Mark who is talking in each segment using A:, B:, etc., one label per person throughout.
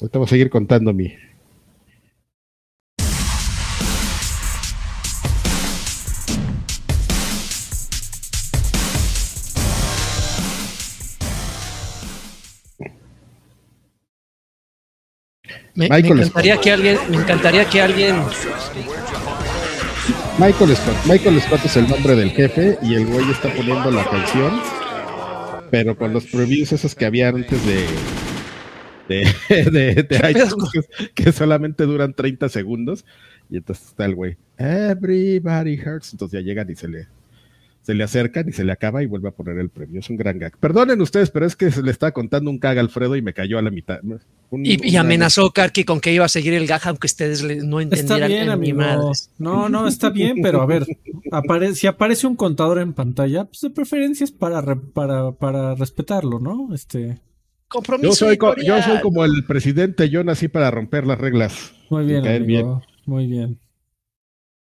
A: Ahorita voy a seguir contando mi.
B: Me, me encantaría que alguien, me encantaría que alguien
A: Michael Scott. Michael Scott es el nombre del jefe y el güey está poniendo la canción, pero con los previews esos que había antes de de, de, de iTunes, que, que, solamente duran 30 segundos y entonces está el güey, everybody hurts, entonces ya llegan y se le se le acercan y se le acaba y vuelve a poner el premio. Es un gran gag. Perdonen ustedes, pero es que se le estaba contando un gag a Alfredo y me cayó a la mitad.
B: Un, y, y amenazó Karki con que iba a seguir el gag, aunque ustedes no entendieran
C: está bien, No, no, está bien, pero a ver, apare si aparece un contador en pantalla, pues de preferencia es para, re para, para respetarlo, ¿no? Este.
B: Compromiso.
A: Yo soy, yo soy como el presidente, yo nací para romper las reglas.
C: Muy bien, amigo, bien. muy bien.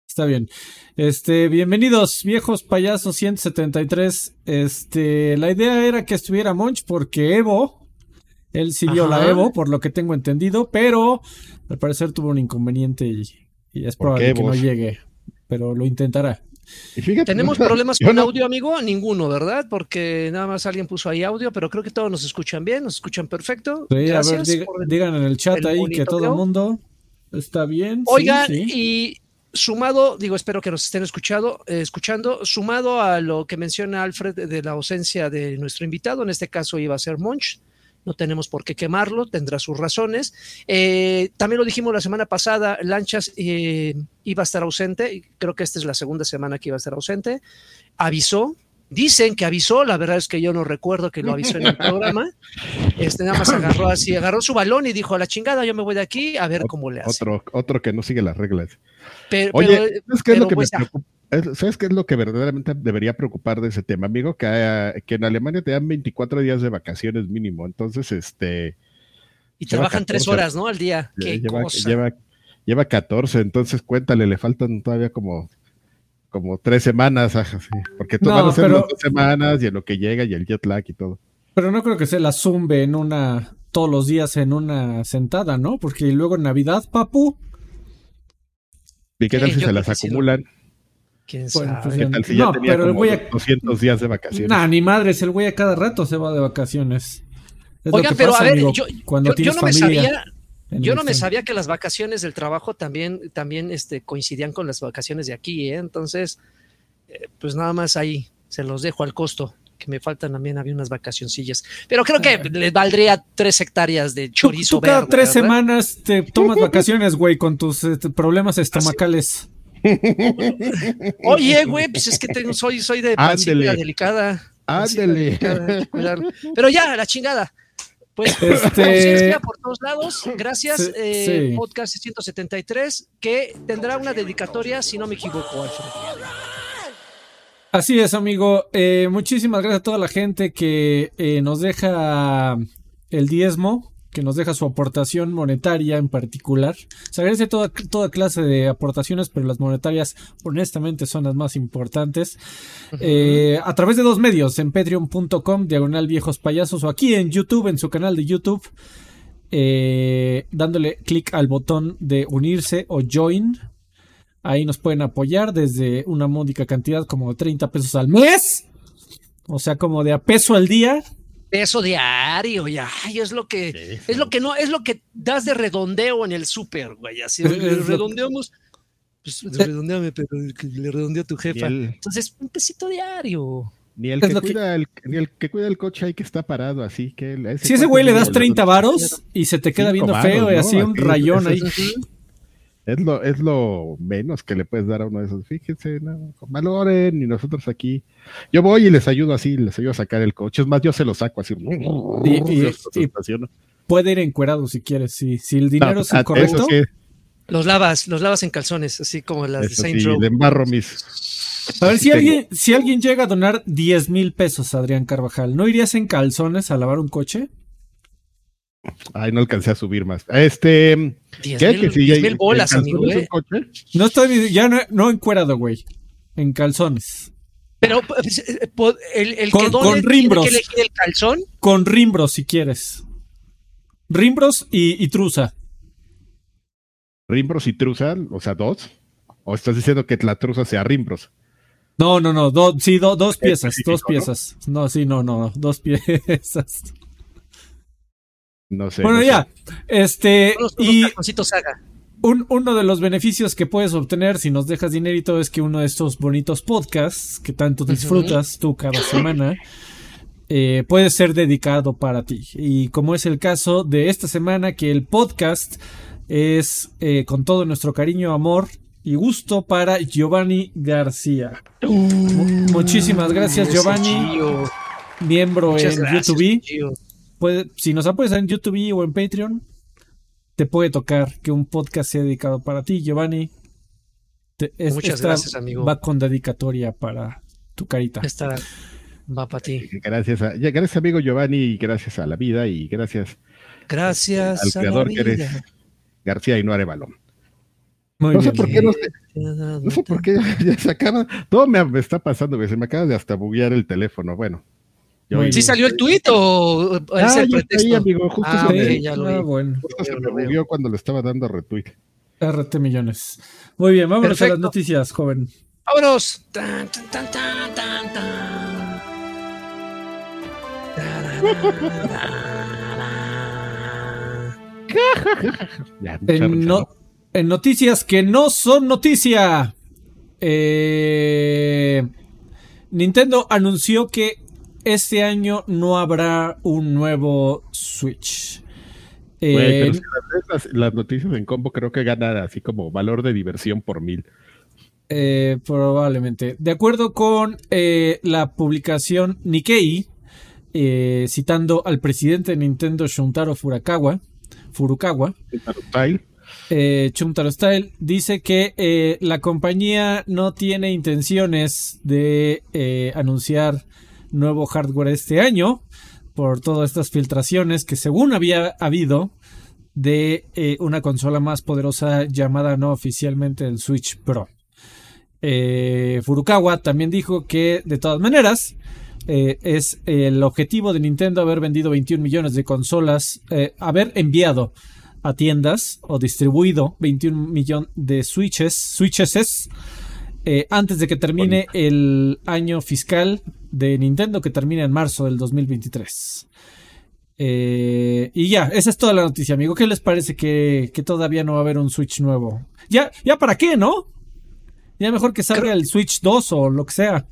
C: Está bien. Este, bienvenidos, viejos payasos 173. Este, la idea era que estuviera Monch porque Evo, él sí vio la Evo, por lo que tengo entendido, pero al parecer tuvo un inconveniente y, y es probable que no llegue, pero lo intentará.
B: Y fíjate, ¿Tenemos problemas con no... audio, amigo? Ninguno, ¿verdad? Porque nada más alguien puso ahí audio, pero creo que todos nos escuchan bien, nos escuchan perfecto.
C: Sí, Gracias a ver, diga, digan en el chat el ahí que todo el mundo está bien.
B: Oigan,
C: sí, sí.
B: y sumado, digo, espero que nos estén escuchado, eh, escuchando, sumado a lo que menciona Alfred de, de la ausencia de nuestro invitado, en este caso iba a ser Monch, no tenemos por qué quemarlo, tendrá sus razones. Eh, también lo dijimos la semana pasada, Lanchas eh, iba a estar ausente, creo que esta es la segunda semana que iba a estar ausente, avisó, Dicen que avisó, la verdad es que yo no recuerdo que lo avisó en el programa. Este nada más agarró así, agarró su balón y dijo a la chingada, yo me voy de aquí a ver cómo le hace.
A: Otro, otro que no sigue las reglas.
B: Pero,
A: Oye,
B: pero,
A: ¿sabes qué, es lo que
B: pues,
A: me preocupa? ¿Sabes qué es lo que verdaderamente debería preocupar de ese tema, amigo? Que, uh, que en Alemania te dan 24 días de vacaciones mínimo. Entonces, este.
B: Y trabajan 14, tres horas, ¿no? Al día. Qué
A: lleva,
B: cosa.
A: Lleva, lleva 14, entonces cuéntale, le faltan todavía como como tres semanas, porque no, van a ser pero, dos semanas y en lo que llega y el jet lag y todo.
C: Pero no creo que se la zumbe en una, todos los días en una sentada, ¿no? Porque luego en Navidad, papu.
A: ¿Y qué tal si se las acumulan?
B: ¿Quién sabe?
C: Bueno, pues,
A: ¿Qué tal si ya
C: no,
A: tenía
C: pero el
A: como
C: güey a...
A: 200 días de vacaciones?
C: Nah, ni madres, el güey a cada rato se va de vacaciones. Es
B: Oigan, pero
C: pasa,
B: a ver,
C: amigo,
B: yo,
C: cuando
B: yo,
C: tienes
B: yo no me
C: familia.
B: sabía, yo no me sabía que las vacaciones del trabajo también, también este, coincidían con las vacaciones de aquí, ¿eh? Entonces, eh, pues nada más ahí se los dejo al costo, que me faltan también, había unas vacacioncillas. Pero creo que les valdría tres hectáreas de chorizo
C: Tú, tú cada
B: verde,
C: tres
B: ¿verdad?
C: semanas te tomas vacaciones, güey, con tus este, problemas estomacales.
B: Oye, güey, pues es que tengo, soy, soy de pancita delicada.
A: Ándele.
B: Pero ya, la chingada. Pues
C: Este-
B: por todos lados. Gracias.
C: Sí,
B: eh,
C: sí.
B: Podcast 173, que tendrá una dedicatoria, si no me equivoco, Alfred.
C: Así es, amigo. Eh, muchísimas gracias a toda la gente que eh, nos deja el diezmo, que nos deja su aportación monetaria en particular. Se agradece toda, toda clase de aportaciones, pero las monetarias honestamente son las más importantes. Eh, a través de dos medios, en patreon.com, diagonal viejos payasos, o aquí en YouTube, en su canal de YouTube, eh, dándole clic al botón de unirse o join. Ahí nos pueden apoyar desde una módica cantidad como 30 pesos al mes. O sea, como de a peso al día.
B: Peso diario, ya, ay, es lo que,
A: Sí,
B: es lo que no, es lo que das de redondeo en el súper, güey. Así redondeamos. Pues redondeame, pero le redondeo a tu jefa.
A: el,
B: Entonces, un pesito diario.
A: ni el que cuida el, ni el que cuida el coche ahí que está parado así que ese
C: Si ese güey le das 30
A: da-
C: varos y se te queda viendo
A: varos,
C: feo y así un
A: Así,
C: rayón ahí.
A: Es- lo, es lo menos que le puedes dar a uno de esos. Fíjense, no, valoren y nosotros aquí. Yo voy y les ayudo así, les ayudo a sacar el coche. Es más, yo se lo saco así.
C: Y- y-. Puede ir encuerado si quieres. Si, si el dinero
A: No,
C: es el
A: a-
C: correcto.
A: eso sí,
B: Los lavas, los lavas en calzones, así como las de Saint
A: sí,
B: Row.
A: le embarro mis.
C: A ver, si
A: Tengo.
C: alguien, si alguien llega a donar 10 mil pesos, Adrián Carvajal, ¿no irías en calzones a lavar un coche?
A: Ay, no alcancé a subir más. Este.
B: Diez
A: ¿Qué?
B: mil,
A: Que si
B: mil bolas, amigo,
A: calzones
B: ¿eh?
C: No estoy, ya no, no encuerado, güey. En calzones.
B: Pero pues, eh, el, el
C: Con-
B: que
C: con
B: tiene
C: rimbros.
B: que elegir el calzón.
C: Con rimbro, si quieres. Rimbros y, y Trusa.
A: Rimbros y Trusa, o sea, dos. ¿O estás diciendo que la Trusa sea Rimbros?
C: No, no, no, do, sí, do, dos piezas, dos piezas. ¿no? ¿no? sí, no, no, dos piezas.
A: No sé.
C: Bueno,
A: no
C: ya,
A: sé.
C: este,
B: Unos-
C: y
B: unos cajoncitos Saga.
C: un- uno de los beneficios que puedes obtener si nos dejas dinerito es que uno de estos bonitos podcasts que tanto disfrutas tú cada semana eh, puede ser dedicado para ti. Y como es el caso de esta semana, que el podcast es eh, con todo nuestro cariño, amor y gusto para Giovanni García. Mu- Muchísimas gracias, Giovanni,
B: Gio.
C: miembro
B: Muchas
C: en
B: gracias,
C: YouTube.
B: Gio.
C: Puede- si nos apoyas en YouTube o en Patreon, te puede tocar que un podcast sea dedicado para ti, Giovanni. Te- es-
B: Muchas
C: esta
B: gracias, amigo.
C: Va con dedicatoria para tu carita.
B: Esta va para ti.
A: Gracias, a, ya, gracias, amigo Giovanni, y gracias a la vida, y gracias
B: Gracias
A: al
B: a la
A: creador que eres. García y no Arevalo.
C: Muy
A: No sé
C: bien.
A: por qué no sé,
B: ha dado
A: no sé por qué ya, se acaba. Todo me, me está pasando. Se me acaba de hasta buguear el teléfono. Bueno.
C: Muy
B: ¿Sí
C: bien.
B: salió el tuit o es
A: Ah,
B: el
A: ya está
B: pretexto?
A: ahí, amigo. Justo
B: Ah,
A: se,
B: ok,
A: me,
B: ya lo
C: Ah, bueno.
A: justo se
B: Lo
A: me bugueó cuando le estaba dando retweet.
C: RT millones. Muy bien, vámonos a las noticias, joven.
B: ¡Vámonos! Tan, tan, tan, tan, tan, tan.
A: Ya, mucha
C: En,
A: risa,
C: no-
A: ¿no?
C: en noticias que no son noticia. eh, Nintendo anunció que este año no habrá un nuevo Switch. Eh,
A: pero si las, las- las noticias en combo creo que ganan así como valor de diversión por mil.
C: Eh, probablemente. De acuerdo con eh, la publicación Nikkei, eh, citando al presidente de Nintendo Shuntaro Furukawa, Furukawa, eh, Chuntaro Style, dice que eh, la compañía no tiene intenciones de eh, anunciar nuevo hardware este año por todas estas filtraciones que según había habido de eh, una consola más poderosa llamada no oficialmente el Switch Pro. Eh, Furukawa también dijo que de todas maneras eh, es el objetivo de Nintendo haber vendido 21 millones de consolas, haber enviado a tiendas o distribuido 21 millones de switches, switches antes de que termine el año fiscal de Nintendo que termina en marzo del 2023. Eh, y ya, esa es toda la noticia, amigo. ¿Qué les parece que, que todavía no va a haber un Switch nuevo? Ya, ya para qué, ¿no? Ya mejor que salga el Switch 2 o lo que sea.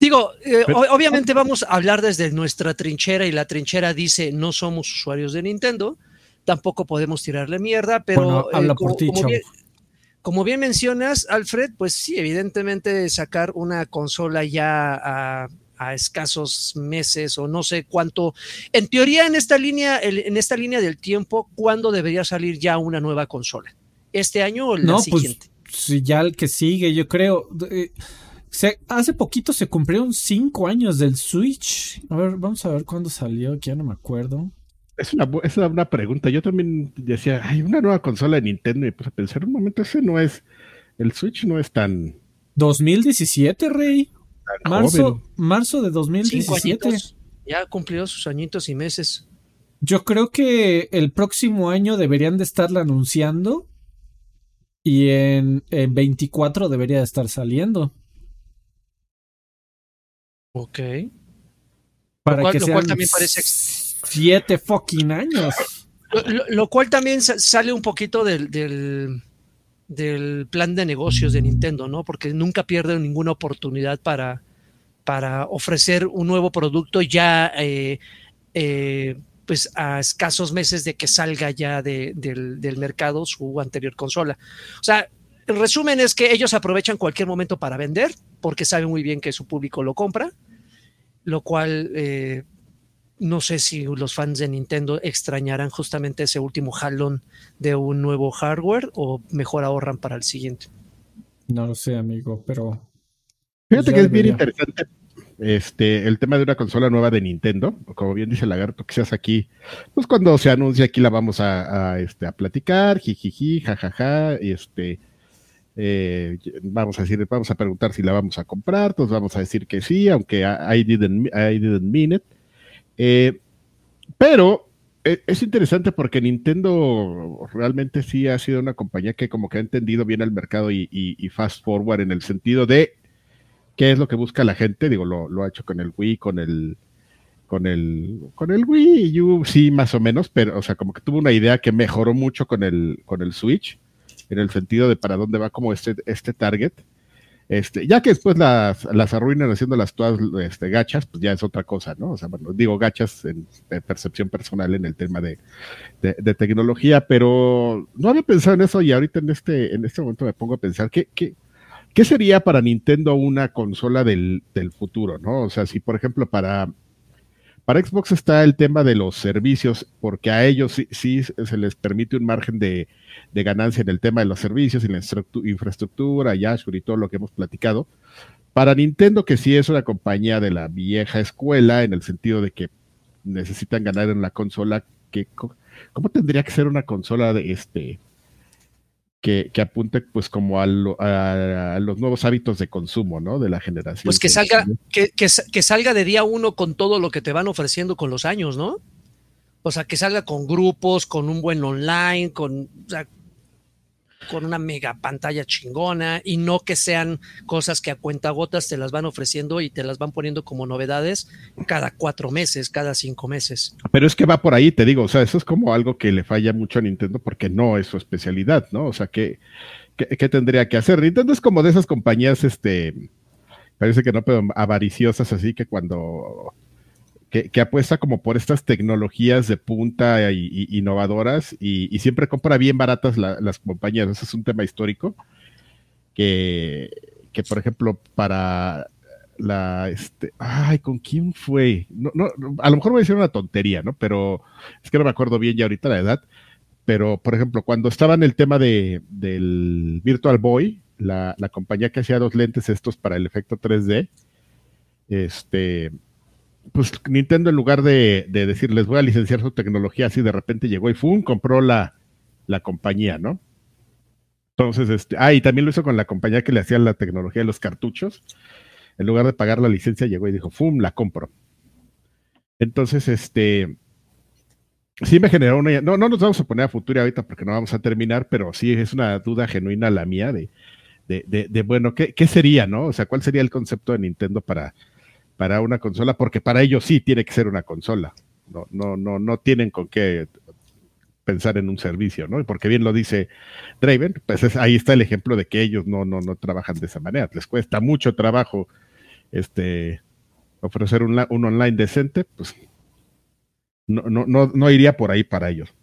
B: Digo, eh,
A: Pero-
B: obviamente vamos a hablar desde nuestra trinchera y la trinchera dice no somos usuarios de Nintendo, tampoco podemos tirarle mierda, pero
C: Bueno, habla
B: eh,
C: por ti,
B: como bien, como bien mencionas, Alfred, pues sí, evidentemente sacar una consola ya a, a escasos meses o no sé cuánto, en teoría en esta línea, el- en esta línea del tiempo, ¿cuándo debería salir ya una nueva consola? ¿Este año o el
C: No, pues
B: siguiente?
C: sí, ya el que sigue, yo creo. Eh, se- hace poquito se cumplieron 5 años del Switch. A ver, vamos a ver cuándo salió, que ya no me acuerdo.
A: Es una, es una buena pregunta. Yo también decía, hay una nueva consola de Nintendo y puse a pensar un momento, ese no es, el Switch no es tan,
C: 2017, Rey.
A: tan
C: Marzo,
A: joven.
C: marzo de
B: Cinco
C: 2017.
B: añitos, ya cumplió sus añitos y meses.
C: Yo creo que el próximo año deberían de estarla anunciando. Y en, en 24 debería de estar saliendo.
B: Ok.
C: Para
B: cual-
C: que
B: lo
C: sean
B: cual también parece
C: siete fucking años.
B: Lo, cual también sa- sale un poquito del, del, plan de negocios de Nintendo, ¿no? Porque nunca pierden ninguna oportunidad para, para ofrecer un nuevo producto ya eh, eh, pues a escasos meses de que salga ya de- del, del mercado su anterior consola. O sea, el resumen es que ellos aprovechan cualquier momento para vender porque saben muy bien que su público lo compra, lo cual eh, no sé si los fans de Nintendo extrañarán justamente ese último jalón de un nuevo hardware o mejor ahorran para el siguiente.
C: No lo sé, amigo, pero.
A: Fíjate
C: Ya
A: que es bien interesante este, el tema de una consola nueva de Nintendo. Como bien dice Lagarto, quizás aquí, pues cuando se anuncia aquí la vamos a, a, este, a platicar, jijiji, jajaja, y este, eh, vamos a decir, vamos a preguntar si la vamos a comprar, todos vamos a decir que sí, aunque I I didn't, I didn't mean it. Eh, pero e, es interesante porque Nintendo realmente sí ha sido una compañía que como que ha entendido bien el mercado y, fast forward en el sentido de qué es lo que busca la gente. Digo, lo, ha hecho con el Wii, con el con el con el Wii U, sí, más o menos, pero o sea, como que tuvo una idea que mejoró mucho con el con el Switch en el sentido de para dónde va como este este target. Este, ya que después las, las arruinan haciendo las todas este, gachas, pues ya es otra cosa, ¿no? O sea, bueno, digo gachas en, percepción personal en el tema de, de, tecnología, pero no había pensado en eso y ahorita en este, en este momento me pongo a pensar qué, qué, qué sería para Nintendo una consola del, del futuro, ¿no? O sea, si por ejemplo para para Xbox está el tema de los servicios, porque a ellos sí, se les permite un margen de, ganancia en el tema de los servicios y la infraestructura, y Azure y todo lo que hemos platicado. Para Nintendo, que sí es una compañía de la vieja escuela, en el sentido de que necesitan ganar en la consola, que, ¿cómo tendría que ser una consola de este? Que, apunte pues como a, los nuevos hábitos de consumo, ¿no? De la generación.
B: Pues que salga, que, que, salga de día uno con todo lo que te van ofreciendo con los años, ¿no? O sea, que salga con grupos, con un buen online, con, con una mega pantalla chingona y no que sean cosas que a cuentagotas te las van ofreciendo y te las van poniendo como novedades cada cuatro meses, cada cinco meses.
A: Pero es que va por ahí, te digo, o sea, eso es como algo que le falla mucho a Nintendo porque no es su especialidad, ¿no? O sea, ¿qué, qué, tendría que hacer? Nintendo es como de esas compañías, este, parece que no, pero avariciosas, así que cuando que, apuesta como por estas tecnologías de punta y, innovadoras y, siempre compra bien baratas las compañías. Ese es un tema histórico que, que por ejemplo, para la, este, ay, ¿con quién fue? No, no, a lo mejor voy a decir una tontería, ¿no? Pero es que no me acuerdo bien ya ahorita la edad. Pero, por ejemplo, cuando estaba en el tema de, del Virtual Boy, la, la compañía que hacía dos lentes estos para el efecto 3D, este, pues Nintendo en lugar de, de decir les voy a licenciar su tecnología, así de repente llegó y ¡fum! compró la, la compañía, ¿no? Entonces, este, ah, y también lo hizo con la compañía que le hacía la tecnología de los cartuchos. En lugar de pagar la licencia, llegó y dijo, ¡fum! la compro. Entonces, este, sí me generó una, no, no nos vamos a poner a futuro ahorita porque no vamos a terminar, pero sí es una duda genuina la mía de, de, de, de bueno, ¿qué, ¿qué, sería, no? O sea, ¿cuál sería el concepto de Nintendo para, para una consola, porque para ellos sí tiene que ser una consola. No, no, no, no tienen con qué pensar en un servicio, ¿no? Porque bien lo dice Draven, pues ahí está el ejemplo de que ellos no, no, no trabajan de esa manera. Les cuesta mucho trabajo este ofrecer un, un online decente, pues no, no, no, no iría por ahí para ellos.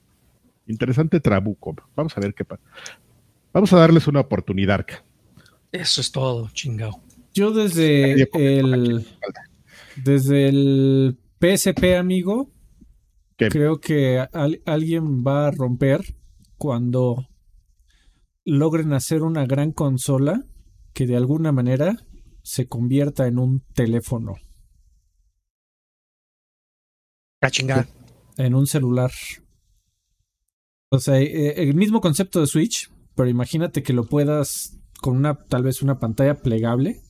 A: Interesante trabuco. Vamos a ver qué pasa. Vamos a darles una oportunidad.
B: Eso es todo, chingado.
C: Yo desde el, desde el PSP, amigo, creo que alguien va a romper cuando logren hacer una gran consola que de alguna manera se convierta en un teléfono.
B: A chingar.
C: En un celular. O sea, eh, el mismo concepto de Switch, pero imagínate que lo puedas con una, tal vez una pantalla plegable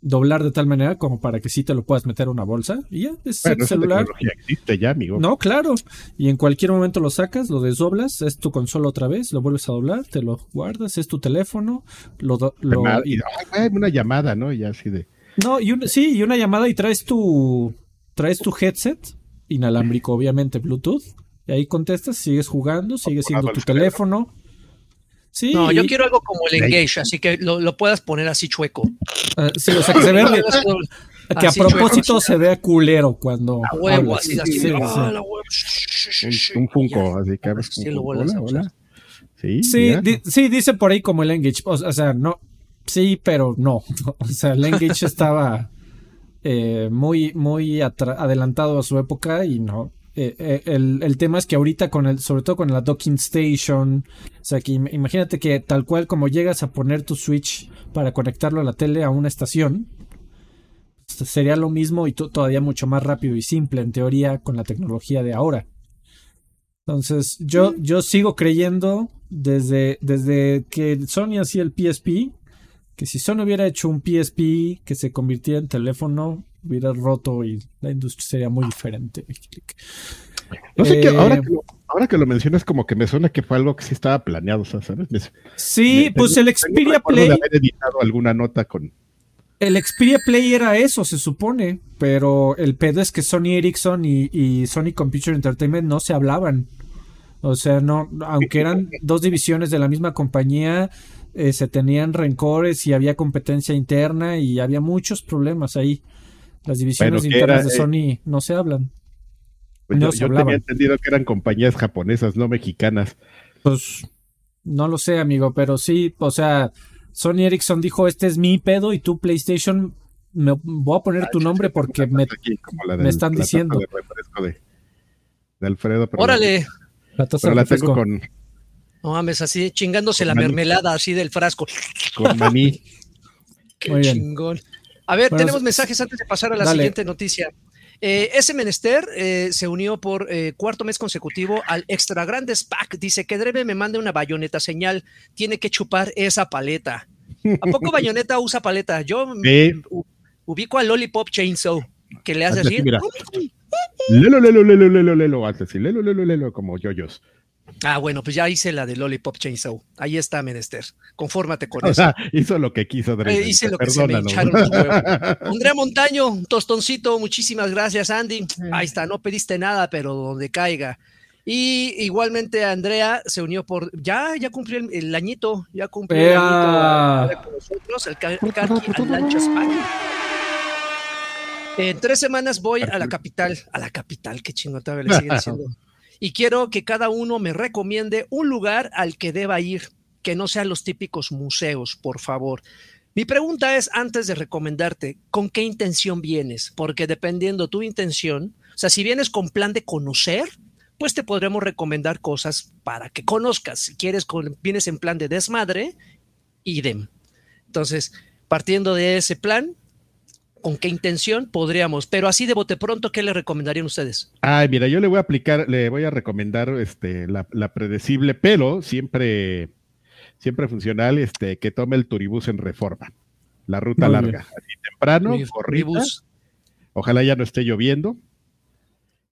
C: doblar de tal manera como para que sí te lo puedas meter a una bolsa y ya es el celular.
A: existe ya, amigo.
C: No, claro. Y en cualquier momento lo sacas, lo desdoblas, es tu consola otra vez, lo vuelves a doblar, te lo guardas, es tu teléfono, lo, lo
A: y, una llamada, ¿no? Ya así de.
C: No, y sí, y una llamada y traes tu traes tu headset inalámbrico, obviamente Bluetooth. Y ahí contestas, sigues jugando, sigue siendo tu teléfono
B: no, yo quiero algo como el Engage, así que lo, puedas poner así chueco.
C: Ah, sí, o sea, que se vea. que a propósito se vea culero cuando.
B: A huevo, así, así. Sí,
A: Un, Funko, así que sí, hola, hola.
C: Sí, sí, dice por ahí como el Engage. O, sea, no. Sí, pero no. O sea, el Engage estaba eh, muy, muy adelantado a su época y no. Eh, eh, el, tema es que ahorita con el, sobre todo con la docking station, o sea que imagínate que tal cual como llegas a poner tu switch para conectarlo a la tele a una estación, sería lo mismo y todavía mucho más rápido y simple en teoría con la tecnología de ahora. Entonces, yo, mm. yo sigo creyendo desde, desde que Sony hacía el PSP, que si Sony hubiera hecho un PSP que se convirtiera en teléfono, hubiera roto y la industria sería muy diferente.
A: No sé qué, ahora
C: Eh,
A: que, lo, ahora que lo mencionas, como que me suena que fue algo que sí estaba planeado, o sea, ¿sabes? Me-
C: Sí,
A: me-
C: pues el Xperia
A: recuerdo de
C: Play,
A: haber editado alguna nota con.
C: el Xperia Play era eso, se supone, pero el pedo es que Sony Ericsson y, y Sony Computer Entertainment no se hablaban. O sea, no, aunque eran dos divisiones de la misma compañía, eh, se tenían rencores y había competencia interna y había muchos problemas ahí. Las divisiones
A: Bueno,
C: internas
A: era,
C: de
A: eh,
C: Sony no se hablan.
A: Pues
C: No
A: yo
C: se
A: yo tenía entendido que eran compañías japonesas, no mexicanas.
C: Pues no lo sé, amigo, pero sí, o sea, Sony Ericsson dijo, este es mi pedo y tú PlayStation me voy a poner tu nombre porque me
A: Aquí,
C: están diciendo.
A: De de, de Alfredo. pero
B: Órale,
C: la
A: Pero la tengo con,
B: no mames, así chingándose
A: Con
B: la
A: maní.
B: mermelada así del frasco.
A: con maní.
B: Qué
C: Muy bien.
B: A ver,
C: Bueno,
B: tenemos mensajes antes de pasar a la
C: dale.
B: siguiente noticia. Eh, ese menester eh, se unió por eh, cuarto mes consecutivo al Extra Grandes Pack. Dice que Dreve me mande una bayoneta señal. Tiene que chupar esa paleta. ¿A poco bayoneta usa paleta? Yo
A: Sí.
B: ubico al Lollipop Chainsaw, que le hace así.
A: Lelo, lelo, lelo, lelo, lelo, lelo, lelo, como yoyos.
B: Ah, bueno, pues ya hice la de Lollipop Chainsaw. Ahí está, menester. Confórmate con
A: O
B: eso.
A: sea, hizo lo que quiso.
B: Eh, hice lo que se me echaron los Andrea Montaño, un tostoncito, muchísimas gracias, Andy. Ahí está, no pediste nada, pero donde caiga. Y igualmente Andrea se unió por. Ya, ya cumplió el, el añito, ya cumplió el añito con nosotros, el Carqui España. En tres semanas voy a la capital, a la capital, qué todavía le siguen diciendo. Y quiero que cada uno me recomiende un lugar al que deba ir, que no sean los típicos museos, por favor. Mi pregunta es, antes de recomendarte, ¿con qué intención vienes? Porque dependiendo tu intención, o sea, si vienes con plan de conocer, pues te podremos recomendar cosas para que conozcas. Si quieres, con, vienes en plan de desmadre, idem. Entonces, partiendo de ese plan, ¿con qué intención podríamos? Pero así de bote pronto, ¿qué le recomendarían ustedes?
A: Ay, mira, yo le voy a aplicar, le voy a recomendar este, la, la predecible, pero siempre, siempre funcional, este, que tome el turibús en reforma. La ruta
C: Muy
A: larga. Así temprano.
B: Turibús.
A: Ojalá ya no esté lloviendo.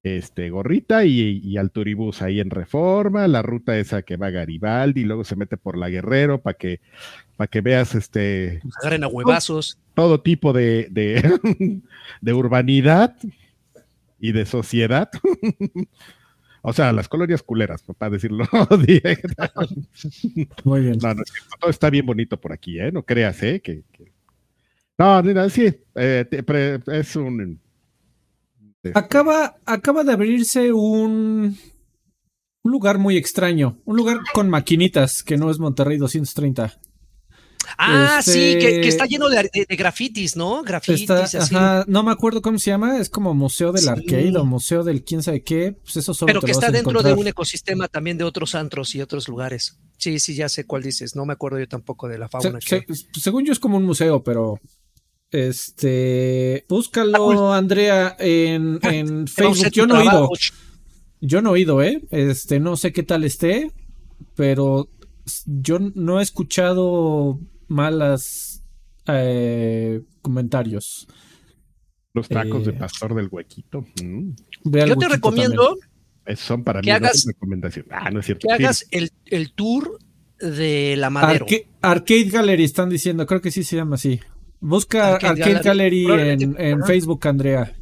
A: Este, gorrita y, y al turibús ahí en reforma, la ruta esa que va a Garibaldi, y luego se mete por la Guerrero para que, para que veas este
B: Agarren a huevazos.
A: todo tipo de, de, de urbanidad y de sociedad. o sea, las colonias culeras, para decirlo directo.
C: Muy bien.
A: No, no es cierto. Todo está bien bonito por aquí, ¿eh? No creas, ¿eh? Que, que- No, mira, sí. eh, te- pre- es un...
C: Acaba, acaba de abrirse un, un lugar muy extraño. Un lugar con maquinitas que no es Monterrey 230.
B: Ah,
C: Este-
B: sí, que, que está lleno de, de- de grafitis, ¿no? Grafitis,
C: Está,
B: así.
C: ajá, no me acuerdo cómo se llama, es como Museo del
B: Sí.
C: Arcade o Museo del quién sabe qué, pues eso solo
B: Pero
C: te
B: que está dentro de un ecosistema también de otros antros y otros lugares. Sí, sí, ya sé cuál dices. No me acuerdo yo tampoco de la fauna.
C: se-
B: que-
C: según yo es como un museo, pero este
B: Ah,
C: búscalo Andrea en, Facebook. Yo no he ido,
B: trabajo.
C: yo no he ido, eh. Este, no sé qué tal esté, pero yo no he escuchado malas eh, comentarios.
A: Los tacos de
C: eh,
A: pastor del huequito. mm,
B: Yo te recomiendo
A: son para
B: Que
A: mí una
B: hagas-
A: recomendación. Ah, no es cierto.
B: que
A: Sí,
B: hagas el, el tour de la. Madero.
C: Arca- Arcade Gallery están diciendo, creo que sí se llama así. Busca
B: Arcade
C: Arcade,
B: Gallery.
C: En. Facebook, Andrea.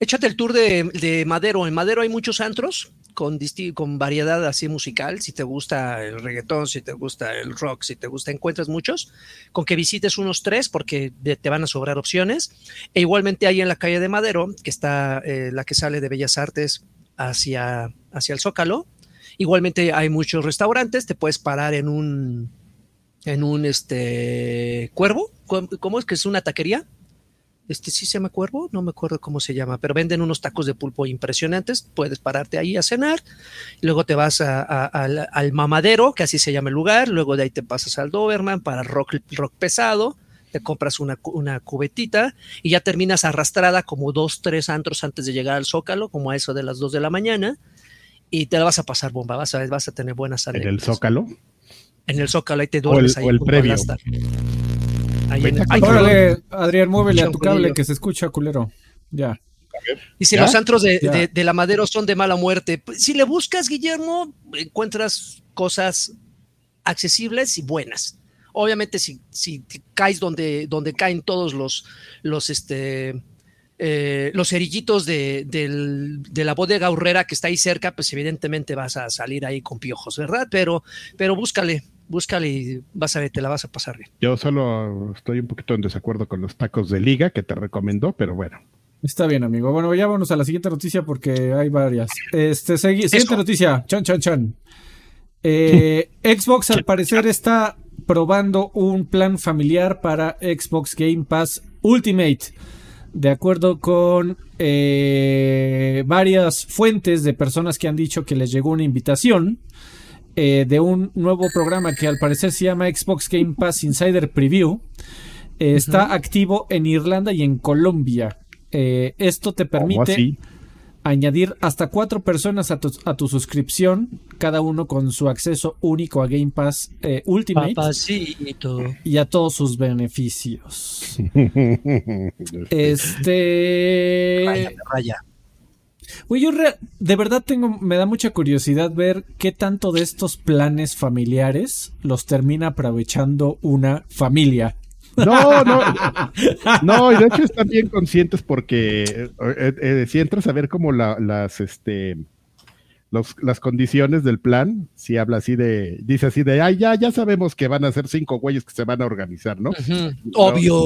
B: Échate el tour de, de Madero. En Madero hay muchos antros con, con variedad así musical. Si te gusta el reggaetón, si te gusta el rock, si te gusta, encuentras muchos. Con que visites unos tres porque de- te van a sobrar opciones. E igualmente hay en la calle de Madero, que está eh, la que sale de Bellas Artes hacia, hacia el Zócalo. Igualmente hay muchos restaurantes. Te puedes parar en un en un este cuervo. ¿Cómo cómo es que es una taquería? Este sí se llama Cuervo, no me acuerdo cómo se llama, pero venden unos tacos de pulpo impresionantes. Puedes pararte ahí a cenar, luego te vas a- a- al, al Mamadero, que así se llama el lugar, luego de ahí te pasas al Doberman para rock, rock pesado, te compras una, una cubetita y ya terminas arrastrada como dos, tres antros antes de llegar al Zócalo, como a eso de las dos de la mañana, y te la vas a pasar bomba, vas a, vas a tener buenas
A: En el
B: anécdotas.
A: Zócalo.
B: En el Zócalo, ahí te
A: O el,
B: duermes ahí
A: o el
B: al
A: previo.
B: Ahí en el-
A: Ay.
C: Órale, Adrián, muévele a tu cable que se escucha culero. Ya.
B: Y si los antros de, de, la Madero son de mala muerte, pues, si le buscas, Guillermo, encuentras cosas accesibles y buenas. Obviamente, si, si caes donde, donde caen todos los, los, este, eh, los cerillitos de, de, la bodega horrera que está ahí cerca, pues evidentemente vas a salir ahí con piojos, ¿verdad? Pero, pero búscale, búscale y vas a ver, te la vas a pasar bien.
A: Yo solo estoy un poquito en desacuerdo con los tacos de liga que te recomendó, pero bueno.
C: Está bien, amigo. Bueno, ya vamos a la siguiente noticia porque hay varias. Este, siguiente noticia. Chan, chan, chan. Eh, Xbox al parecer está probando un plan familiar para Xbox Game Pass Ultimate. De acuerdo con eh, varias fuentes de personas que han dicho que les llegó una invitación eh, de un nuevo programa que al parecer se llama Xbox Game Pass Insider Preview. está activo en Irlanda y en Colombia. esto te permite añadir hasta cuatro personas a tu, a tu, suscripción, cada uno con su acceso único a Game Pass eh, Ultimate y a todos sus beneficios. este.
B: Raya,
C: yo de verdad tengo, me da mucha curiosidad ver qué tanto de estos planes familiares los termina aprovechando una familia.
A: No, no, no, y de hecho están bien conscientes porque eh, eh, si entras a ver como las, este, las condiciones del plan, si habla así de, dice así de, ay, ya, ya sabemos que van a ser cinco güeyes que se van a organizar, ¿no?
B: Obvio.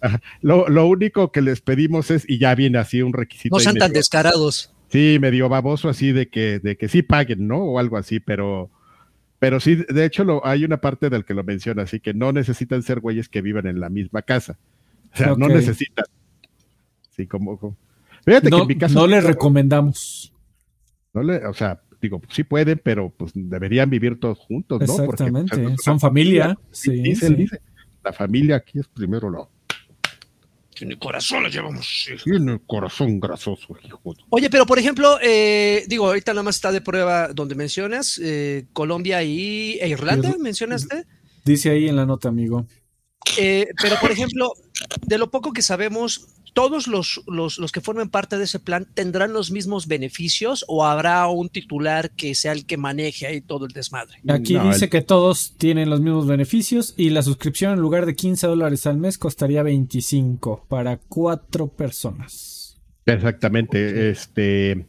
A: Lo, único que les pedimos es, y ya viene así un requisito.
B: No sean tan descarados.
A: Sí, medio baboso así de que, de que sí paguen, ¿no? O algo así, pero pero sí, de hecho, lo, hay una parte del que lo menciona, así que no necesitan ser güeyes que vivan en la misma casa. O sea, no necesitan. Sí, como.
C: Fíjate que en mi caso. No les recomendamos.
A: No le, o sea, digo, sí pueden, pero pues deberían vivir todos juntos, ¿no?
C: Pues, Exactamente. Son familia. Sí,
A: dice, dice. La familia aquí es primero lo,
B: en el corazón la llevamos.
A: Tiene el corazón grasoso, hijo.
B: Oye, pero por ejemplo, eh, digo, ahorita nada más está de prueba donde mencionas eh, Colombia y, e Irlanda, ¿mencionaste?
C: Dice ahí en la nota, amigo.
B: Eh, pero por ejemplo, de lo poco que sabemos, ¿todos los, los, que formen parte de ese plan tendrán los mismos beneficios o habrá un titular que sea el que maneje ahí todo el desmadre?
C: Aquí dice que todos tienen los mismos beneficios y la suscripción en lugar de 15 dólares al mes costaría 25 para cuatro personas.
A: Exactamente, este...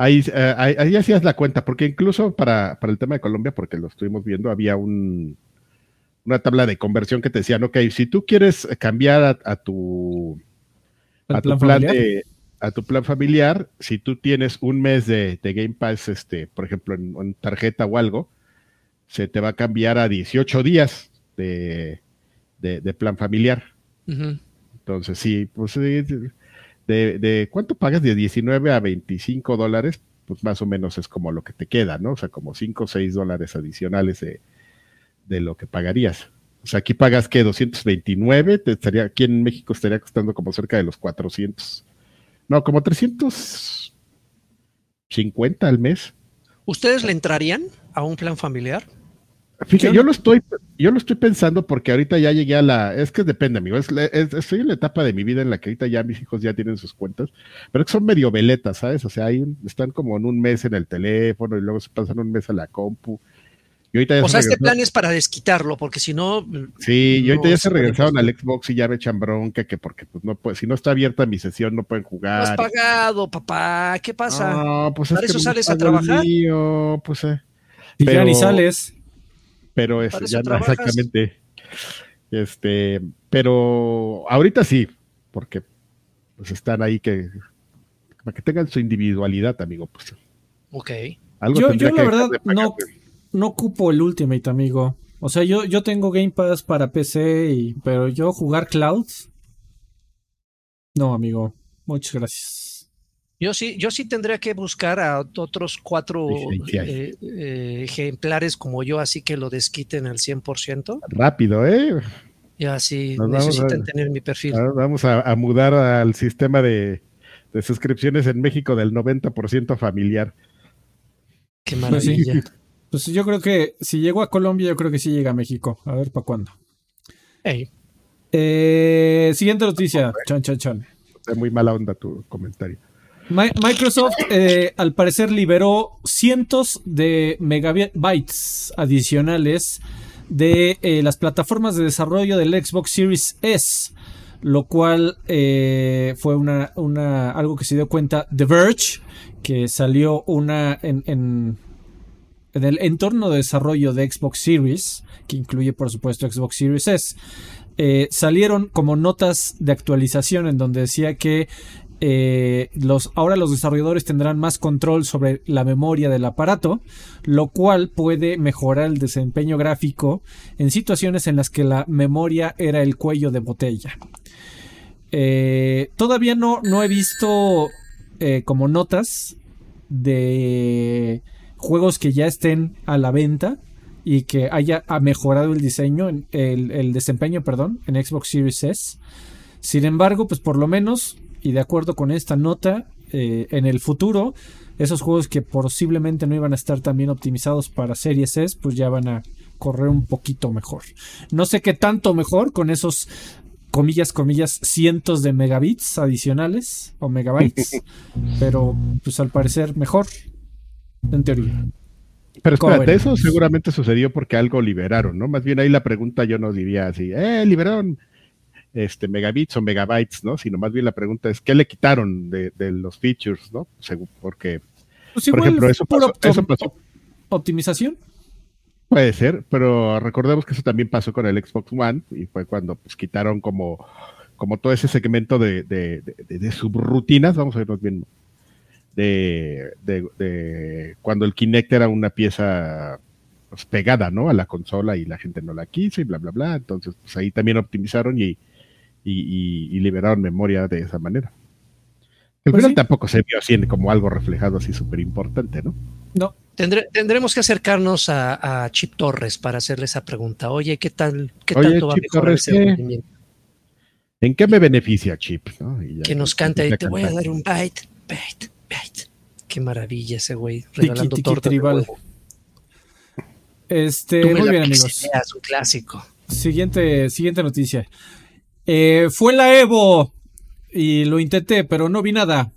A: Ahí, eh, ahí, hacías la cuenta, porque incluso para, para el tema de Colombia, porque lo estuvimos viendo, había un, una tabla de conversión que te decían, ok, si tú quieres cambiar a tu a tu plan, de, a tu plan familiar, si tú tienes un mes de, Game Pass, este, por ejemplo, en, tarjeta o algo, se te va a cambiar a 18 días de, plan familiar. Entonces, sí, pues de, de, cuánto pagas de 19 a 25 dólares, pues más o menos es como lo que te queda, ¿no? O sea, como 5 o 6 dólares adicionales de, de lo que pagarías. O sea, aquí pagas que 229, te estaría, aquí en México estaría costando como cerca de los 400. No, como 350 al mes.
B: ¿Ustedes le entrarían a un plan familiar?
A: Fíjate, yo lo estoy, yo lo estoy pensando porque ahorita ya llegué a la, es que depende, amigo, es, estoy en la etapa de mi vida en la que ahorita ya mis hijos ya tienen sus cuentas, pero que son medio veletas, ¿sabes? O sea, hay están como en un mes en el teléfono y luego se pasan un mes a la compu
B: o sea, este plan es para desquitarlo, porque si no.
A: Sí, y ahorita ya se regresaron al Xbox y ya me echan bronca que porque pues no puede, si no está abierta mi sesión no pueden jugar.
B: No has pagado, papá, ¿qué pasa?
A: No, pues
B: ¿Para eso sales a trabajar?
A: pues, eh.
C: Y ya ni sales.
A: Pero es, ya no, exactamente. Este, pero ahorita sí, porque pues están ahí que para que tengan su individualidad, amigo, pues.
B: Ok.
C: yo, yo la verdad no, no ocupo el Ultimate, amigo. O sea, yo, yo tengo Game Pass para PC, y, pero yo jugar Clouds. No, amigo. Muchas gracias.
B: Yo sí, yo sí tendría que buscar a otros cuatro eh, eh, ejemplares como yo, así que lo desquiten al 100%.
A: Rápido, ¿eh?
B: Ya sí, necesitan tener mi perfil.
A: Vamos a, mudar al sistema de, de, suscripciones en México del 90% familiar.
B: Qué maravilla.
C: Pues yo creo que si llego a Colombia, yo creo que sí llega a México. A ver para cuándo. Eh, siguiente noticia. Chan, chan.
A: Es muy mala onda tu comentario.
C: Microsoft eh, al parecer liberó cientos de megabytes adicionales de eh, las plataformas de desarrollo del Xbox Series S, lo cual eh, fue una, una, algo que se dio cuenta The Verge, que salió una en, en, en el entorno de desarrollo de Xbox Series, que incluye por supuesto Xbox Series S. Eh, salieron como notas de actualización en donde decía que eh, los, ahora los desarrolladores tendrán más control sobre la memoria del aparato, lo cual puede mejorar el desempeño gráfico en situaciones en las que la memoria era el cuello de botella. Eh, todavía no, no he visto como notas de juegos que ya estén a la venta y que haya mejorado el diseño, el, el desempeño, perdón, en Xbox Series S. Sin embargo, pues por lo menos y de acuerdo con esta nota, eh, en el futuro, esos juegos que posiblemente no iban a estar tan bien optimizados para Series S, pues ya van a correr un poquito mejor. No sé qué tanto mejor con esos comillas, comillas, cientos de megabits adicionales o megabytes, pero pues al parecer mejor, en teoría.
A: Pero espérate, eso seguramente sucedió porque algo liberaron, ¿no? Más bien ahí la pregunta yo no diría así, eh, liberaron este, megabits o megabytes, ¿no? Sino más bien la pregunta es, ¿qué le quitaron de, los features, ¿no? porque,
C: pues por ejemplo, eso pasó, eso pasó. ¿Optimización?
A: Puede ser, pero recordemos que eso también pasó con el Xbox One y fue cuando pues quitaron como, como todo ese segmento de, de, subrutinas, vamos a vernos bien, de, de, cuando el Kinect era una pieza pues, pegada, ¿no? A la consola y la gente no la quiso y bla, bla, bla. Entonces, pues ahí también optimizaron y, y, liberaron memoria de esa manera. El pues tampoco se vio así como algo reflejado así súper importante, ¿no?
B: No. tendremos que acercarnos a, Chip Torres para hacerle esa pregunta. Oye, ¿qué tal? ¿Qué tanto va a mejorar ese
A: ¿En qué me beneficia Chip?
B: que nos cante y te voy a dar un bite, bite, Qué maravilla ese güey, regalando torta tribal.
C: Este, muy bien, amigos.
B: un clásico.
C: Siguiente, siguiente noticia. Eh, fue la Evo y lo intenté, pero no vi nada.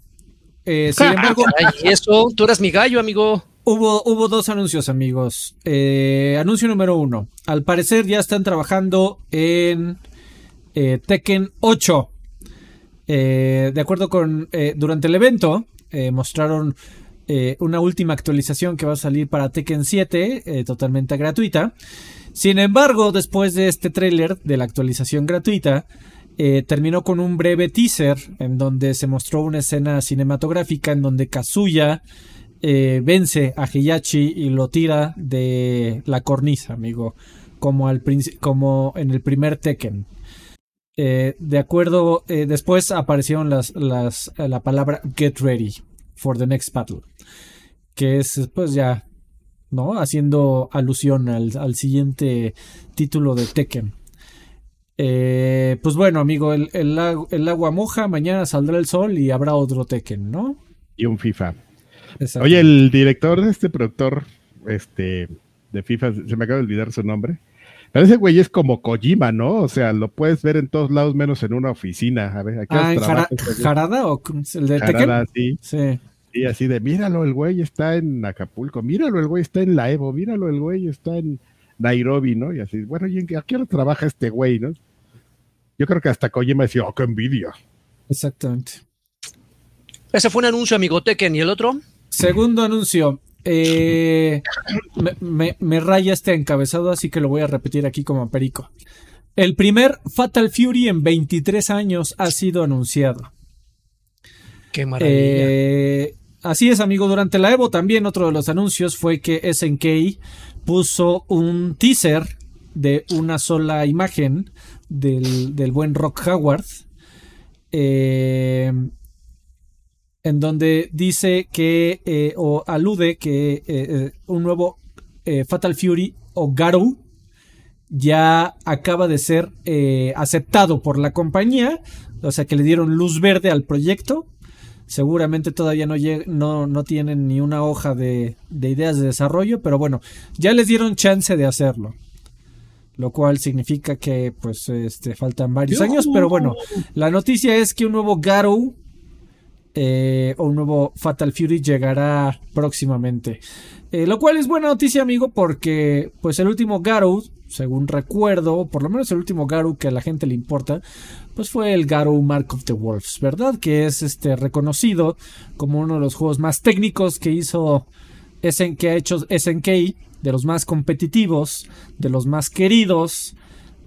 B: Eh, sin embargo, eso, tú eras mi gallo, amigo.
C: Hubo, hubo dos anuncios, amigos. Eh, anuncio número uno. Al parecer ya están trabajando en Tekken 8. de acuerdo con. durante el evento, mostraron una última actualización que va a salir para Tekken 7, totalmente gratuita. Sin embargo, después de este tráiler de la actualización gratuita, eh, terminó con un breve teaser en donde se mostró una escena cinematográfica en donde Kazuya eh, vence a Heihachi y lo tira de la cornisa, amigo, como, al como en el primer Tekken. Eh, de acuerdo, después aparecieron las, las, la palabra Get Ready for the Next Battle, que es pues ya ¿no? Haciendo alusión al, siguiente título de Tekken. Eh, pues bueno, amigo, el, el, agua moja, mañana saldrá el sol y habrá otro Tekken, ¿no?
A: Y un FIFA. Oye, el director de este productor este, de FIFA, se me acaba de olvidar su nombre. Pero ese güey es como Kojima, ¿no? O sea, lo puedes ver en todos lados menos en una oficina. A ver,
C: ah, ¿en Jarada o el de Tekken?
A: Sí. sí. Y así de, míralo, el güey está en Acapulco, míralo, el güey está en la Evo, míralo, el güey está en Nairobi, ¿no? Y así, bueno, ¿y a qué hora trabaja este güey, no? Yo creo que hasta Kojima decía, oh, qué envidia.
C: Exactamente.
B: Ese fue un anuncio, amigo Tekken, ¿y el otro?
C: Segundo anuncio. Eh, me, me, raya este encabezado, así que lo voy a repetir aquí como perico. El primer Fatal Fury en 23 años ha sido anunciado.
B: Qué maravilla.
C: Eh, Así es, amigo. Durante la Evo también otro de los anuncios fue que SNK puso un teaser de una sola imagen del, buen Rock Howard. Eh, en donde dice que, eh, o alude que eh, un nuevo Fatal Fury o Garou ya acaba de ser aceptado por la compañía, o sea que le dieron luz verde al proyecto Seguramente todavía no, no, no tienen ni una hoja de, ideas de desarrollo, pero bueno, ya les dieron chance de hacerlo. Lo cual significa que pues este, faltan varios años, pero bueno, la noticia es que un nuevo Garou eh, o un nuevo Fatal Fury llegará próximamente. Eh, lo cual es buena noticia, amigo, porque pues el último Garou, según recuerdo, por lo menos el último Garou que a la gente le importa, pues fue el Garou Mark of the Wolves, ¿verdad? Que es este reconocido como uno de los juegos más técnicos que hizo que ha hecho SNK, de los más competitivos, de los más queridos,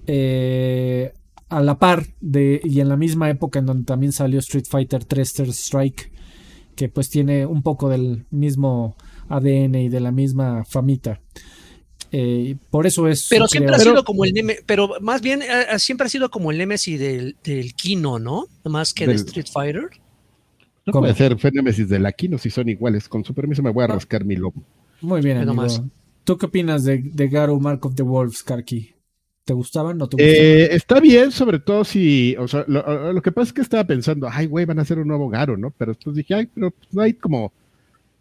C: eh, a la par de y en la misma época en donde también salió Street Fighter 3 Third Strike, que pues tiene un poco del mismo ADN y de la misma famita. Eh, por eso es.
B: Pero siempre ha sido como el Neme, pero más bien eh, siempre ha sido como el Nemesis del, del Kino, ¿no? Más que del, de Street Fighter.
A: No puede ser fue Nemesis del Kino si son iguales. Con su permiso me voy a rascar mi lomo.
C: Muy bien, amigo. Más. ¿Tú qué opinas de, de Garo Mark of the Wolves, Karki? ¿Te gustaban? ¿No te gustaban?
A: Eh, está bien, sobre todo si, o sea, lo, lo, que pasa es que estaba pensando, ay, güey, van a hacer un nuevo Garo, ¿no? Pero después dije, ay, pero no hay como,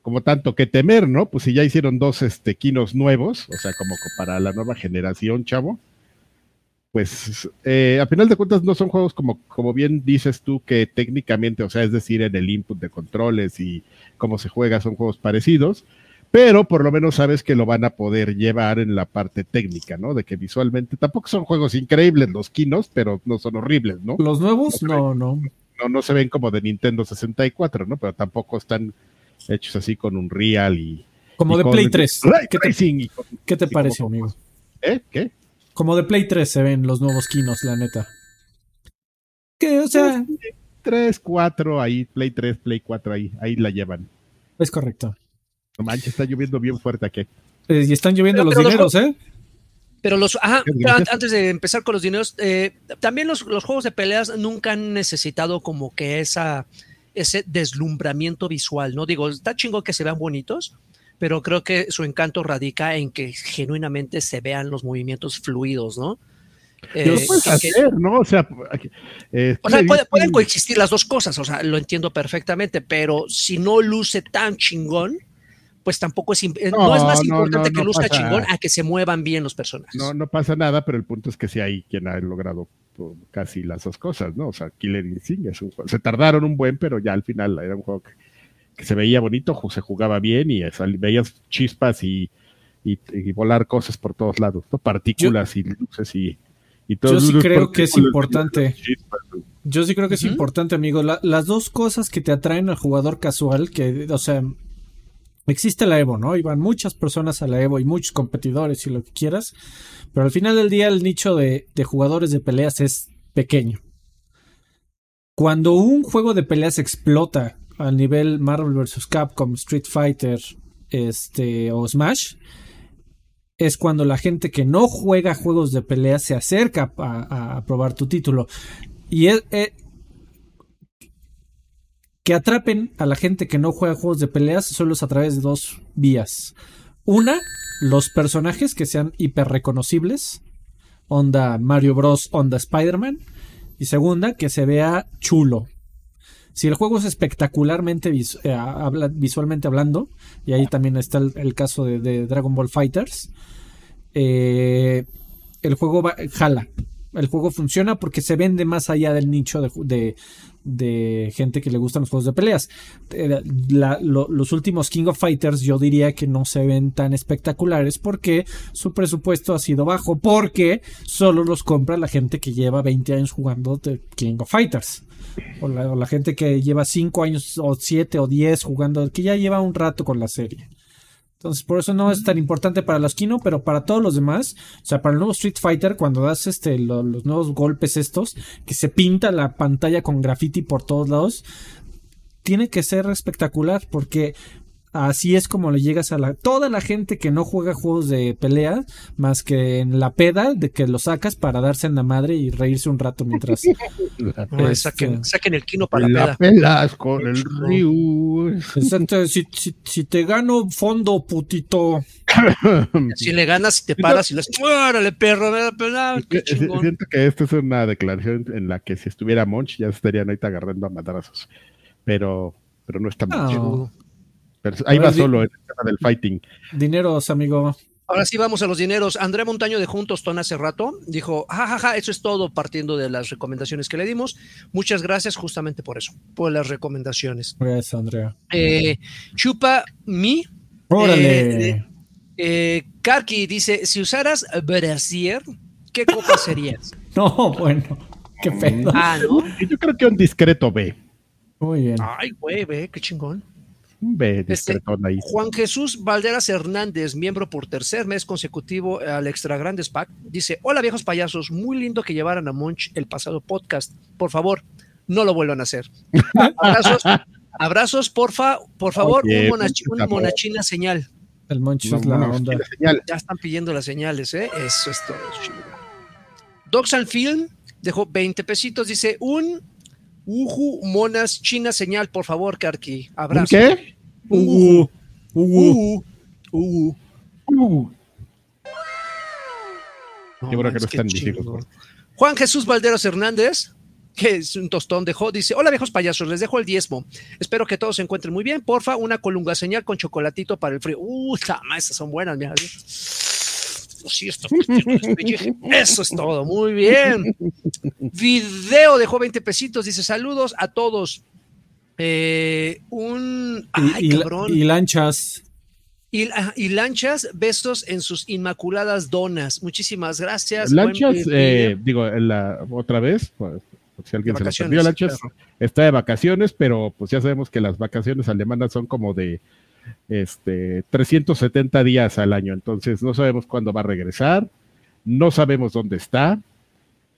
A: como tanto que temer, ¿no? Pues si ya hicieron dos este, kinos nuevos, o sea, como para la nueva generación, chavo, pues eh, a final de cuentas no son juegos como, como bien dices tú, que técnicamente, o sea, es decir, en el input de controles y cómo se juega, son juegos parecidos, pero por lo menos sabes que lo van a poder llevar en la parte técnica, ¿no? De que visualmente tampoco son juegos increíbles los kinos, pero no son horribles, ¿no?
C: Los nuevos, no, no.
A: No, no se ven como de Nintendo 64, ¿no? Pero tampoco están hechos así con un real y.
C: Como
A: y
C: de
A: con
C: Play 3. ¿Qué te,
A: y con,
C: ¿qué te
A: y
C: parece,
A: como-
C: amigo?
A: ¿Eh? ¿Qué?
C: Como de Play 3 se ven los nuevos kinos, la neta. Que, o sea,
A: 3, 4, ahí, Play 3, Play 4, ahí, ahí la llevan.
C: es correcto.
A: No manches, está lloviendo bien fuerte aquí.
C: Eh, y están lloviendo
B: Pero-
C: los
B: pero los
C: dineros, ¿eh?
B: Pero los, ajá, antes de empezar con los dineros, eh, también los, los juegos de peleas nunca han necesitado como que esa, ese deslumbramiento visual, ¿no? Digo, está chingo que se vean bonitos, pero creo que su encanto radica en que genuinamente se vean los movimientos fluidos, ¿no? Eh,
A: Lo puedes
B: que-
A: hacer, ¿no? O sea, eh,
B: o sea, pueden coexistir las dos cosas, o sea, lo entiendo perfectamente, pero si no luce tan chingón, pues tampoco es, im- no,
A: No,
B: es más
A: no,
B: importante
A: no,
B: que
A: no
B: luzca
A: pasa.
B: chingón a que se muevan bien los personajes.
A: No, no pasa nada, pero el punto es que sí hay quien ha logrado pues, casi las dos cosas, ¿no? O sea, Killer Instinct es un juego. Se tardaron un buen, pero ya al final era un juego que, que se veía bonito, se jugaba bien y sal- veías chispas y, y, y volar cosas por todos lados, ¿no? Partículas y luces y, y todo.
C: Yo sí creo que es importante.
A: chispas,
C: Yo sí creo que es importante, amigo. La- las dos cosas que te atraen al jugador casual, que, o sea, existe la Evo, ¿no? Y van muchas personas a la Evo y muchos competidores y lo que quieras. Pero al final del día el nicho de, jugadores de peleas es pequeño. Cuando un juego de peleas explota al nivel Marvel vs. Capcom, Street Fighter, este, o Smash, es cuando la gente que no juega juegos de pelea se acerca a probar tu título. Y es, eh, que atrapen a la gente que no juega juegos de peleas solo es a través de dos vías. Una, los personajes que sean hiper reconocibles. Onda Mario Bros, onda Spider-Man. Y segunda, que se vea chulo. Si el juego es espectacularmente eh, visualmente hablando, y ahí también está el, caso de, Dragon Ball Fighters, eh, el juego va- jala. El juego funciona porque se vende más allá del nicho de, de- de gente que le gustan los juegos de peleas. Eh, los últimos King of Fighters yo diría que no se ven tan espectaculares porque su presupuesto ha sido bajo, porque solo los compra la gente que lleva 20 años jugando de King of Fighters. O la, o la gente que lleva 5 años o 7 o 10 jugando, que ya lleva un rato con la serie. Entonces, por eso no es tan importante para los Kino, pero para todos los demás, o sea, para el nuevo Street Fighter, cuando das este lo- los nuevos golpes estos, que se pinta la pantalla con graffiti por todos lados, tiene que ser espectacular, porque así es como le llegas a la toda la gente que no juega juegos de pelea, más que en la peda de que lo sacas para darse en la madre y reírse un rato mientras
B: No,
C: Este-
B: saquen, saquen el kino para la
A: la
B: peda.
A: pelas con el. Ryu.
C: Exacto, si, si, si te gano fondo, putito.
B: Si le ganas y te paras y le órale, perro, me da pena, qué
A: Si-
B: chingón.
A: Siento que esto es una declaración en la que si estuviera Monch ya estarían ahorita agarrando a madrazos. Pero, pero no está Monch.
C: No.
A: Ahí va solo en el tema del fighting.
C: Dineros, amigo.
B: Ahora sí vamos a los dineros. Andrea Montaño de Juntos Ton hace rato dijo, jajaja, eso es todo partiendo de las recomendaciones que le dimos. Muchas gracias justamente por eso, por las recomendaciones.
C: Gracias, Andrea.
B: Eh, Chupa Mi.
C: Órale.
B: Eh, eh, Karki dice, si usaras brasier, ¿qué copa serías?
C: No, bueno, qué pedo.
B: ah, ¿no?
A: Yo creo que un discreto B.
C: Muy bien.
B: Ay, güey, ve, qué chingón.
A: Un B
B: Este,
A: ahí.
B: Juan Jesús Valderas Hernández, miembro por tercer mes consecutivo al Extra Grandes Pack, dice: Hola viejos payasos, muy lindo que llevaran a Monch el pasado podcast. Por favor, no lo vuelvan a hacer. Abrazos, abrazos, porfa, por favor,
A: Oye,
B: un, monachi-
A: por
B: un
A: favor.
B: monachina señal.
C: El Monch
A: No,
C: es la onda.
B: Ya están pidiendo las señales, ¿eh? Eso es todo. Docs and Film dejó 20 pesitos, dice: Un Uju Monas China señal, por favor, Karki.
A: ¿Un
B: Abrazo.
A: qué?
C: Ugu. Ugu.
B: Uju. Uju.
A: Uh,
B: No,
A: Qué bueno que no están por-
B: Juan Jesús Valderos Hernández, que es un tostón, dejó, dice, hola viejos payasos, les dejo el diezmo. Espero que todos se encuentren muy bien. Porfa, una colunga señal con chocolatito para el frío. Uh, esas son buenas, mira. Sí, esto- Eso es todo, muy bien. Video dejó 20 pesitos, dice, saludos a todos. Eh, un... Ay,
C: Y, y-
B: cabrón.
C: y lanchas.
B: Y, ah, y lanchas, besos en sus inmaculadas donas. Muchísimas gracias.
A: Lanchas, eh, digo, la, otra vez, pues, si alguien se lo
B: vacaciones,
A: perdió, Lanchas
B: claro.
A: está de vacaciones, pero pues ya sabemos que las vacaciones alemanas son como de este 370 días al año, entonces no sabemos cuándo va a regresar, no sabemos dónde está.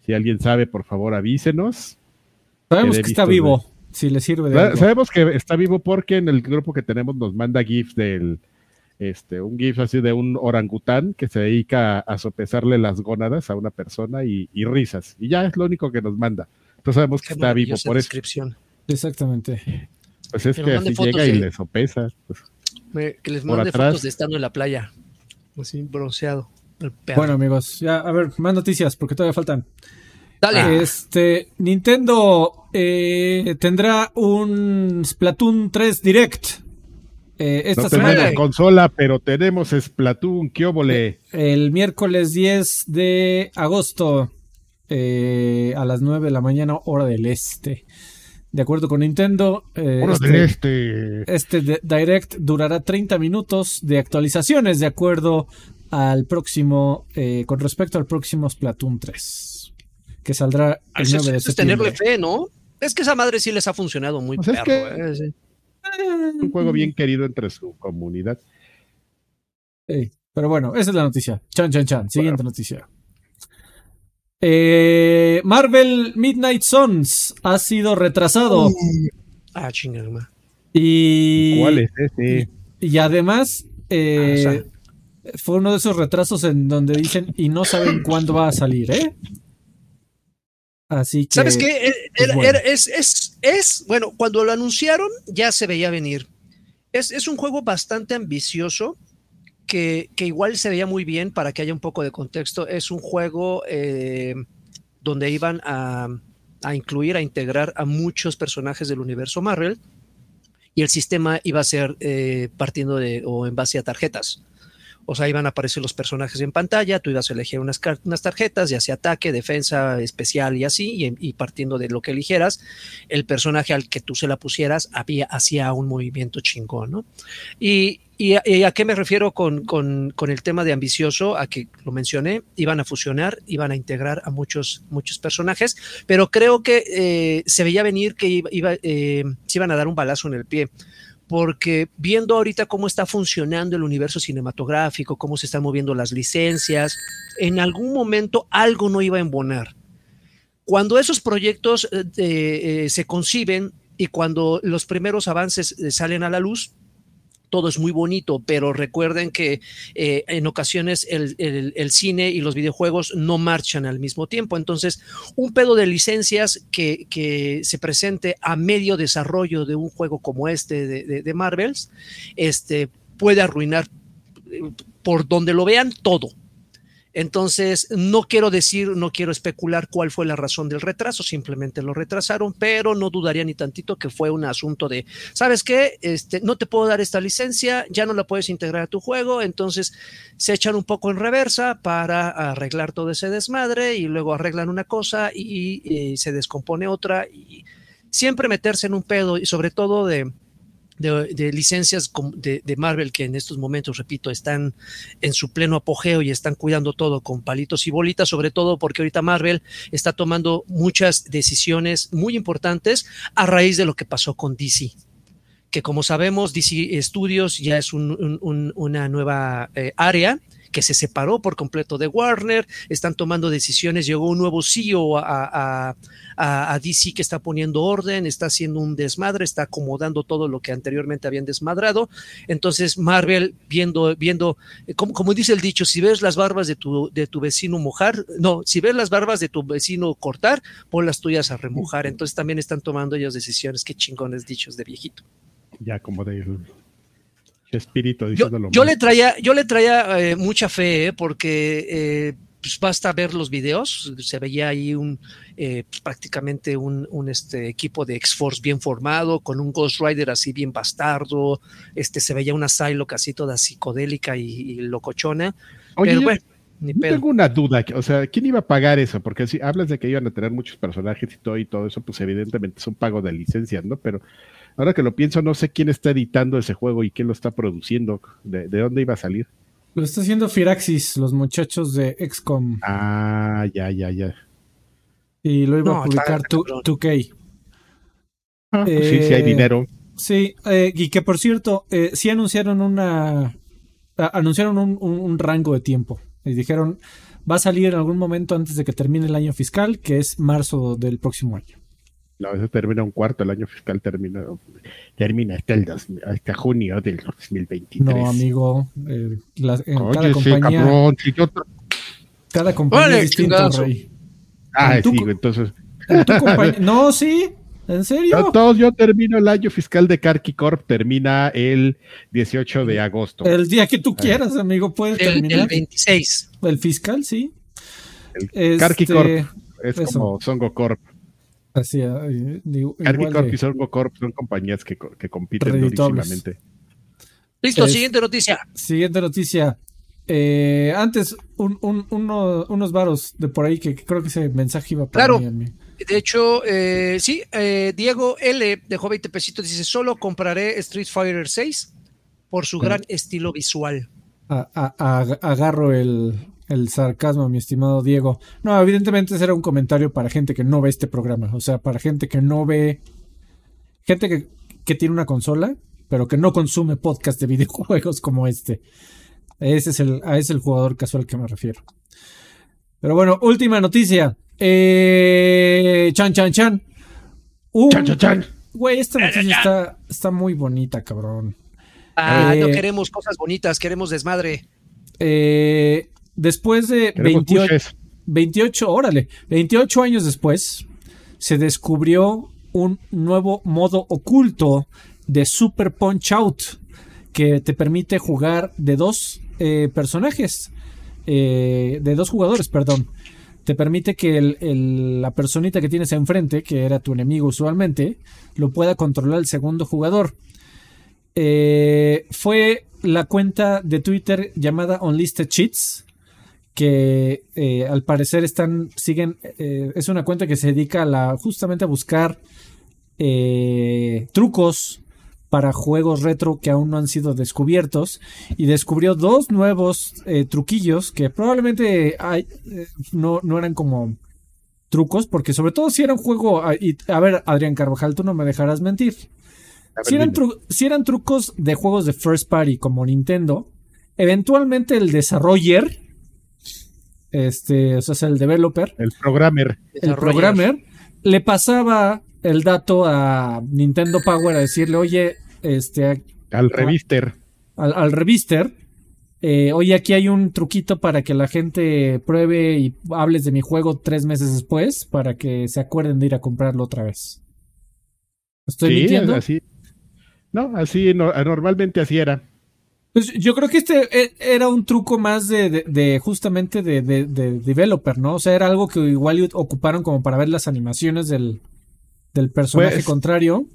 A: Si alguien sabe, por favor, avísenos.
C: Sabemos que está vivo. Si le sirve de
A: Sa-
C: algo.
A: Sabemos que está vivo porque en el grupo que tenemos nos manda GIFs del este, un GIF así de un orangután que se dedica a sopesarle las gónadas a una persona y, y risas. Y ya es lo único que nos manda. Entonces sabemos que
B: Qué
A: está vivo por eso.
C: Exactamente.
A: Pues es
B: Que
A: así
B: fotos
A: llega y le sopesa. pues.
B: Me- que les mande fotos de estando en la playa. Así bronceado.
C: Bueno, amigos, ya, a ver, más noticias, porque todavía faltan.
B: Dale.
C: Este, Nintendo eh, tendrá un Splatoon 3 Direct. Eh, esta
A: no
C: semana,
A: tenemos consola, pero tenemos Splatoon, qué óvole.
C: el miércoles 10 de agosto, eh, a las 9 de la mañana, hora del este. De acuerdo con Nintendo, eh, este-
A: de este.
C: Este de- Direct durará 30 minutos de actualizaciones de acuerdo al próximo, eh, con respecto al próximo Splatoon 3, que saldrá el
B: Eso
C: 9 de
B: es, eso es
C: septiembre.
B: tenerle fe, ¿no? Es que esa madre sí les ha funcionado muy
A: Pues es
B: perro.
A: que-
B: eh, sí.
A: Un juego bien querido entre su comunidad.
C: Sí, pero bueno, esa es la noticia. Chan, chan, chan. Siguiente noticia. Eh, Marvel Midnight Suns ha sido retrasado
B: Ah, chingada.
C: y,
A: ¿Cuál es ese?
C: y además eh,
B: Ah, o
C: fue uno de esos retrasos en donde dicen y no saben cuándo va a salir, ¿eh? Así que
B: ¿Sabes qué? Eh,
C: pues
B: era-
C: bueno.
B: era- es, es, es, bueno, cuando lo anunciaron ya se veía venir. Es, es un juego bastante ambicioso que, igual se veía muy bien para que haya un poco de contexto. Es un juego eh, donde iban a, incluir, a integrar a muchos personajes del universo Marvel y el sistema iba a ser eh, partiendo de o en base a tarjetas. O sea, iban a aparecer los personajes en pantalla, tú ibas a elegir unas, unas tarjetas, ya sea ataque, defensa, especial y así, y, y partiendo de lo que eligieras, el personaje al que tú se la pusieras había, hacía un movimiento chingón, ¿no? Y, y a, qué me refiero con, con- el tema de ambicioso? A que lo mencioné, iban a fusionar, iban a integrar a muchos, muchos personajes, pero creo que eh, se veía venir que iba, iba, eh, se iban a dar un balazo en el pie porque viendo ahorita cómo está funcionando el universo cinematográfico, cómo se están moviendo las licencias, en algún momento algo no iba a embonar. Cuando esos proyectos eh, eh, se conciben y cuando los primeros avances salen a la luz, todo es muy bonito, pero recuerden que eh, en ocasiones el, el, cine y los videojuegos no marchan al mismo tiempo. Entonces, un pedo de licencias que, que se presente a medio desarrollo de un juego como este de, de, de Marvels, este, puede arruinar eh, por donde lo vean todo. Entonces, no quiero decir, no quiero especular cuál fue la razón del retraso, simplemente lo retrasaron, pero no dudaría ni tantito que fue un asunto de, ¿sabes qué? Este, no te puedo dar esta licencia, ya no la puedes integrar a tu juego, entonces se echan un poco en reversa para arreglar todo ese desmadre y luego arreglan una cosa y, y se descompone otra y siempre meterse en un pedo y sobre todo de de, licencias de, de, Marvel que en estos momentos, repito, están en su pleno apogeo y están cuidando todo con palitos y bolitas, sobre todo porque ahorita Marvel está tomando muchas decisiones muy importantes a raíz de lo que pasó con DC que como sabemos DC Studios ya es un, un, una nueva eh, área que se separó por completo de Warner, están tomando decisiones, llegó un nuevo CEO a, a, DC que está poniendo orden, está haciendo un desmadre, está acomodando todo lo que anteriormente habían desmadrado. Entonces Marvel viendo, viendo, eh, como, como dice el dicho, si ves las barbas de tu, de tu vecino mojar, no, si ves las barbas de tu vecino cortar, pon las tuyas a remojar. Entonces también están tomando ellos decisiones, qué chingones dichos de viejito.
A: Ya como de espíritu
B: yo, yo le traía, yo le traía eh, mucha fe, eh, porque eh, pues basta ver los videos, se veía ahí un pues prácticamente un, un, este, equipo de X-Force bien formado, con un Ghost Rider así bien bastardo, este, se veía una Psylocke así toda psicodélica y, locochona. pero bueno,
A: ni tengo una duda, o sea, ¿quién iba a pagar eso? Porque si hablas de que iban a tener muchos personajes y todo y todo eso, pues evidentemente es un pago de licencias, ¿no? Pero Ahora que lo pienso, no sé quién está editando ese juego y quién lo está produciendo. ¿De, dónde iba a salir?
C: Lo está haciendo Firaxis, los muchachos de XCOM.
A: Ah, ya, ya, ya.
C: Y lo iba a publicar 2K.
A: Ah, pues sí, sí hay eh, dinero.
C: Sí, eh, y que por cierto, eh, sí anunciaron una. anunciaron un, un, rango de tiempo. Y dijeron, va a salir en algún momento antes de que termine el año fiscal, que es marzo del próximo año.
A: No, eso termina un cuarto, el año fiscal termina, termina hasta, el hasta junio del 2023.
C: No, amigo, eh, cada compañía, cada compañía es distinto, Rey.
A: Ah, sí, entonces...
C: no, sí, ¿En serio?
A: todos yo termino el año fiscal de Karki Corp, termina el 18 de agosto.
C: El día que tú ah. quieras, amigo, puedes terminar.
B: El 26.
C: El fiscal, sí.
A: El este, Corp es como Songo Corp.
C: Así, digo,
A: Corp y Sorgo Corp son compañías que, que compiten durísimamente.
B: Listo, siguiente noticia.
C: Siguiente noticia. Eh, antes, un, un, unos varos de por ahí que creo que ese mensaje iba
B: para claro. mí. De hecho, eh, sí, eh, Diego L dejó 20 pesitos. Dice: Solo compraré Street Fighter 6 por su gran estilo visual.
C: agarro el, el sarcasmo, mi estimado Diego. No, evidentemente ese era un comentario para gente que no ve este programa. O sea, para gente que no ve. Gente que, que tiene una consola, pero que no consume podcast de videojuegos como este. Ese es el, a ese es el jugador casual que me refiero. Pero bueno, última noticia. Eh, chan, chan, chan.
A: chan, chan, chan.
C: Güey, esta noticia está, está muy bonita, cabrón.
B: Ah, no eh, queremos cosas bonitas, queremos desmadre.
C: Eh, Después de 28, 28, órale, 28 años después, se descubrió un nuevo modo oculto de Super Punch Out que te permite jugar de dos eh, personajes, eh, de dos jugadores, perdón. Te permite que la personita que tienes enfrente, que era tu enemigo usualmente, lo pueda controlar el segundo jugador. Eh, fue la cuenta de Twitter llamada Unlisted Cheats que eh, al parecer están, siguen, eh, es una cuenta que se dedica a la, justamente a buscar eh, trucos para juegos retro que aún no han sido descubiertos y descubrió dos nuevos truquillos que probablemente no, no eran como trucos, porque sobre todo si era un juego, ah, y, a ver Adrián Carvajal, tú no me dejarás mentir. Si eran, si eran trucos de juegos de first party como Nintendo, eventualmente el desarroller este, o sea, el developer.
A: El programmer.
C: El programmer le pasaba el dato a Nintendo Power a decirle, oye, este...
A: Al revister.
C: Al, al revister. Eh, oye, aquí hay un truquito para que la gente pruebe y hables de mi juego tres meses después para que se acuerden de ir a comprarlo otra vez. ¿Estoy mintiendo?
A: Así. No, así normalmente así era.
C: Pues yo creo que este e- era un truco más de, de, de justamente de, de, de developer, ¿no? O sea, era algo que igual ocuparon como para ver las animaciones del, del personaje
A: Pues-
C: contrario.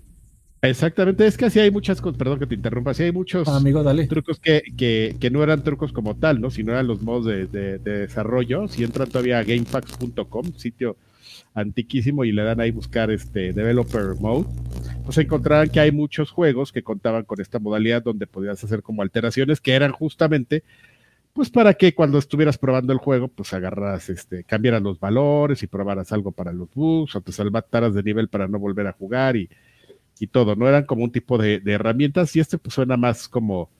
A: Exactamente, es que así hay muchas cosas, perdón que te interrumpa, así hay muchos
C: Ah, amigo, dale.
A: trucos que, que, que no eran trucos como tal, ¿no? Sino eran los modos de desarrollo. Si entran todavía a gamefax.com, sitio antiquísimo, y le dan ahí buscar este developer mode, pues encontrarán que hay muchos juegos que contaban con esta modalidad donde podías hacer como alteraciones que eran justamente pues para que cuando estuvieras probando el juego, pues agarras, este, cambiaras los valores y probaras algo para los bugs o te salvataras de nivel para no volver a jugar y, y todo, ¿no? Eran como un tipo de, de herramientas y este pues suena más como,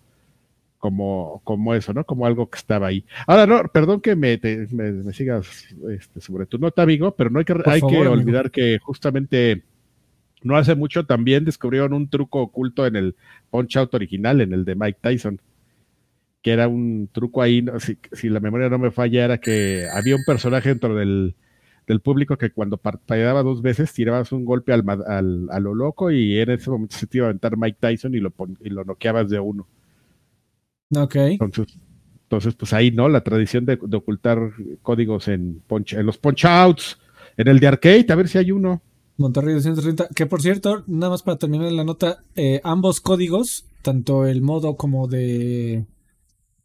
A: como, como eso, ¿no? Como algo que estaba ahí. Ahora, no, perdón que me, te- me, me sigas este, sobre tu nota, amigo, pero no hay que, hay
C: favor,
A: que
C: amigo.
A: olvidar que justamente no hace mucho también descubrieron un truco oculto en el Punch Out original, en el de Mike Tyson, que era un truco ahí, no, si, si la memoria no me falla, era que había un personaje dentro del, del público que cuando parpadeaba dos veces tirabas un golpe al, al- a lo loco y en ese momento se te iba a aventar Mike Tyson y lo, y lo noqueabas de uno.
C: Ok.
A: Entonces, entonces pues ahí, ¿no? La tradición de, de ocultar códigos en, punch, en los punch outs, en el de arcade, a ver si hay uno.
C: Monterrey 230. Que por cierto, nada más para terminar la nota, eh, ambos códigos, tanto el modo como de.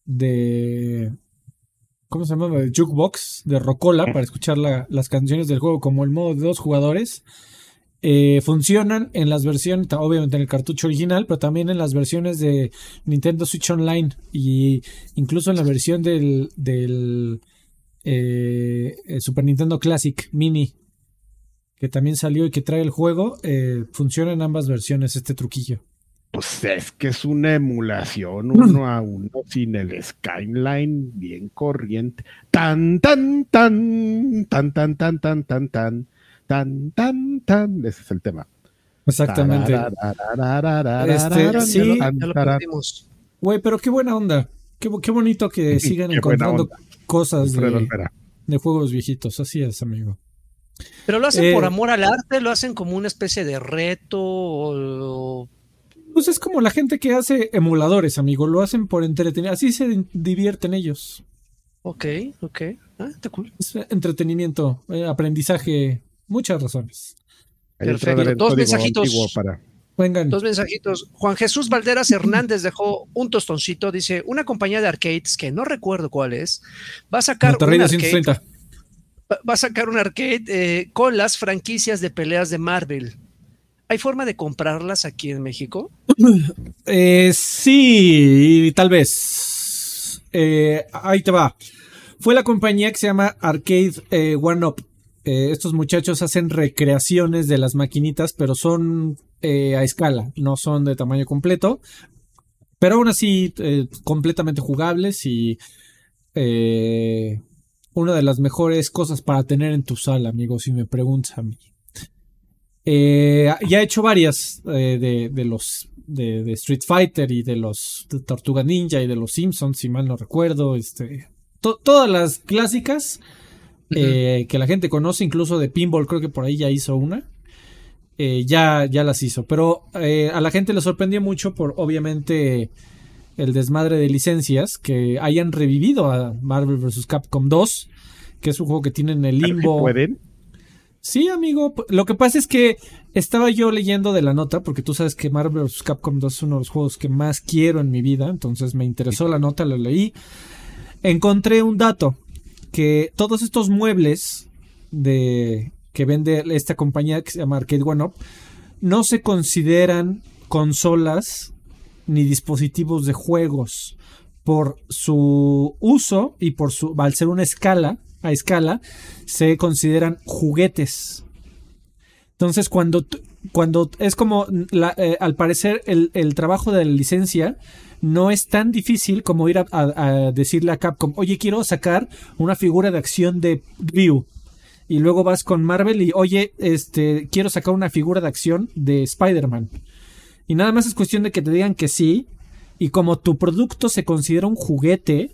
C: de. ¿Cómo se llama? De jukebox, de Rocola, para escuchar la- las canciones del juego, como el modo de dos jugadores, eh, funcionan en las versiones, obviamente en el cartucho original, pero también en las versiones de Nintendo Switch Online y incluso en la versión del, del eh, eh, Super Nintendo Classic Mini que también salió y que trae el juego, eh, funciona en ambas versiones este truquillo.
A: Pues es que es una emulación uno a uno sin el skyline bien corriente. Tan, tan, tan, tan, tan, tan, tan, tan, tan, tan, tan, tan. Ese es el tema.
C: Exactamente.
A: Este,
C: sí. Güey, pero qué buena onda. Qué, qué bonito que sigan
A: Qué
C: encontrando cosas de, juegos viejitos. Así es, amigo.
B: Pero lo hacen
C: Eh,
B: por amor al arte, lo hacen como una especie de reto o,
C: Pues es como la gente que hace emuladores, amigo. Lo hacen por entretener. Así se di- divierten ellos.
B: Ok, ok. Ah, está cool.
C: Es entretenimiento, eh, aprendizaje, muchas razones.
B: Perfecto. Dos mensajitos.
A: para.
C: Vengan.
B: Dos mensajitos. Juan Jesús Valderas Hernández dejó un tostoncito. Dice: Una compañía de arcades que no recuerdo cuál es, va a sacar
C: Monterrey
B: un arcade,
C: 230.
B: va- va a sacar un arcade eh, con las franquicias de peleas de Marvel. ¿Hay forma de comprarlas aquí en México?
C: Eh, sí, tal vez. Eh, ahí te va. Fue la compañía que se llama Arcade eh, One Up. Eh, estos muchachos hacen recreaciones de las maquinitas, pero son eh, a escala, no son de tamaño completo. Pero aún así, eh, completamente jugables y una de las mejores cosas para tener en tu sala, amigo, si me preguntas a mí. Ya he hecho varias de, los de, Street Fighter y de los de Tortuga Ninja y de los Simpsons, si mal no recuerdo. Este, to- todas las clásicas eh, que la gente conoce, incluso de Pinball, creo que por ahí ya hizo una. Eh, ya, ya las hizo. Pero eh, a la gente le sorprendió mucho por, obviamente, el desmadre de licencias que hayan revivido a Marvel vs. Capcom 2, que es un juego que tiene en el limbo.
A: pueden.
C: Sí, amigo. Lo que pasa es que estaba yo leyendo de la nota, porque tú sabes que Marvel vs. Capcom 2 es uno de los juegos que más quiero en mi vida. Entonces me interesó la nota, lo leí. Encontré un dato: que todos estos muebles de que vende esta compañía que se llama Arcade One Up no se consideran consolas ni dispositivos de juegos por su uso y por su al ser una escala a escala se consideran juguetes. Entonces cuando cuando es como eh, al parecer el, el trabajo de la licencia no es tan difícil como ir a, decirle a Capcom oye quiero sacar una figura de acción de Ryu y luego vas con Marvel y oye este quiero sacar una figura de acción de Spider-Man y nada más es cuestión de que te digan que sí. Y como tu producto se considera un juguete,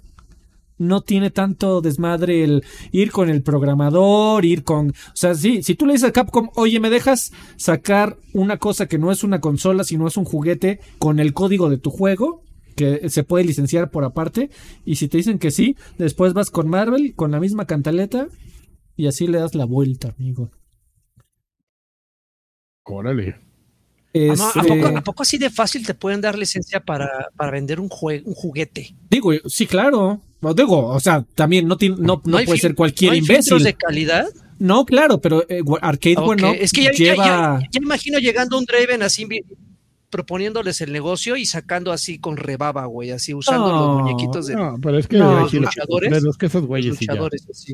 C: no tiene tanto desmadre el ir con el programador, ir con... O sea, sí, si tú le dices a Capcom, oye, ¿me dejas sacar una cosa que no es una consola, sino es un juguete con el código de tu juego? Que se puede licenciar por aparte. Y si te dicen que sí, después vas con Marvel, con la misma cantaleta, y así le das la vuelta, amigo.
A: Órale.
B: ¿A,
C: Este,
B: poco, a poco así de fácil te pueden dar licencia para, para vender un, jue- un juguete?
C: Digo, sí, claro. No, Digo, o sea, también no, no, no puede ser cualquier
B: ¿no hay
C: imbécil.
B: de calidad?
C: No, claro, pero eh, Arcade Up
B: Es que ya, ya-
C: lleva.
B: ya- ya me imagino llegando un Draven así proponiéndoles el negocio y sacando así con rebaba, güey, así usando
C: No,
B: los muñequitos de
A: No, pero es que
C: No,
B: los
A: lo-
B: luchadores,
A: que esos güeyes.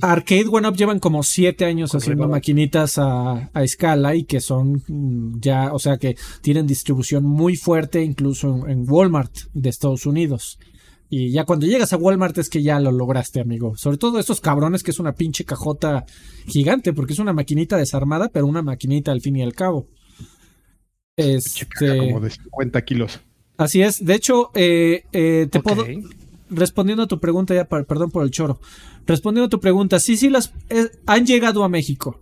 C: Arcade One Up llevan como siete años
A: Con
C: haciendo
A: rebaba.
C: maquinitas a, a escala y que son mm, ya, o sea, que tienen distribución muy fuerte incluso en, en Walmart de Estados Unidos. Y ya cuando llegas a Walmart es que ya lo lograste, amigo. Sobre todo estos cabrones que es una pinche cajota gigante, porque es una maquinita desarmada, pero una maquinita al fin y al cabo. Este,
A: Como de 50 kilos.
C: así es. De hecho, eh, eh, te puedo, respondiendo a tu pregunta, ya, perdón por el choro. Respondiendo a tu pregunta, sí, sí, las eh, han llegado a México.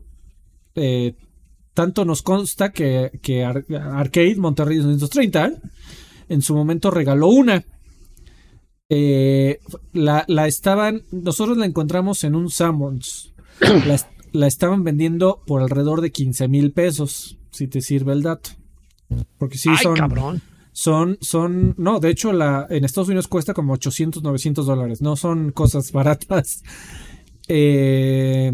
C: Eh, tanto nos consta que, que Ar- Arcade Monterrey 230 en su momento regaló una. Eh, la, la estaban, nosotros la encontramos en un Sammons. La, la estaban vendiendo por alrededor de 15 mil pesos, si te sirve el dato. Porque sí
B: Ay,
C: son,
B: cabrón.
C: son, son, no, de hecho la, en Estados Unidos cuesta como 800, 900 dólares, no son cosas baratas. Eh,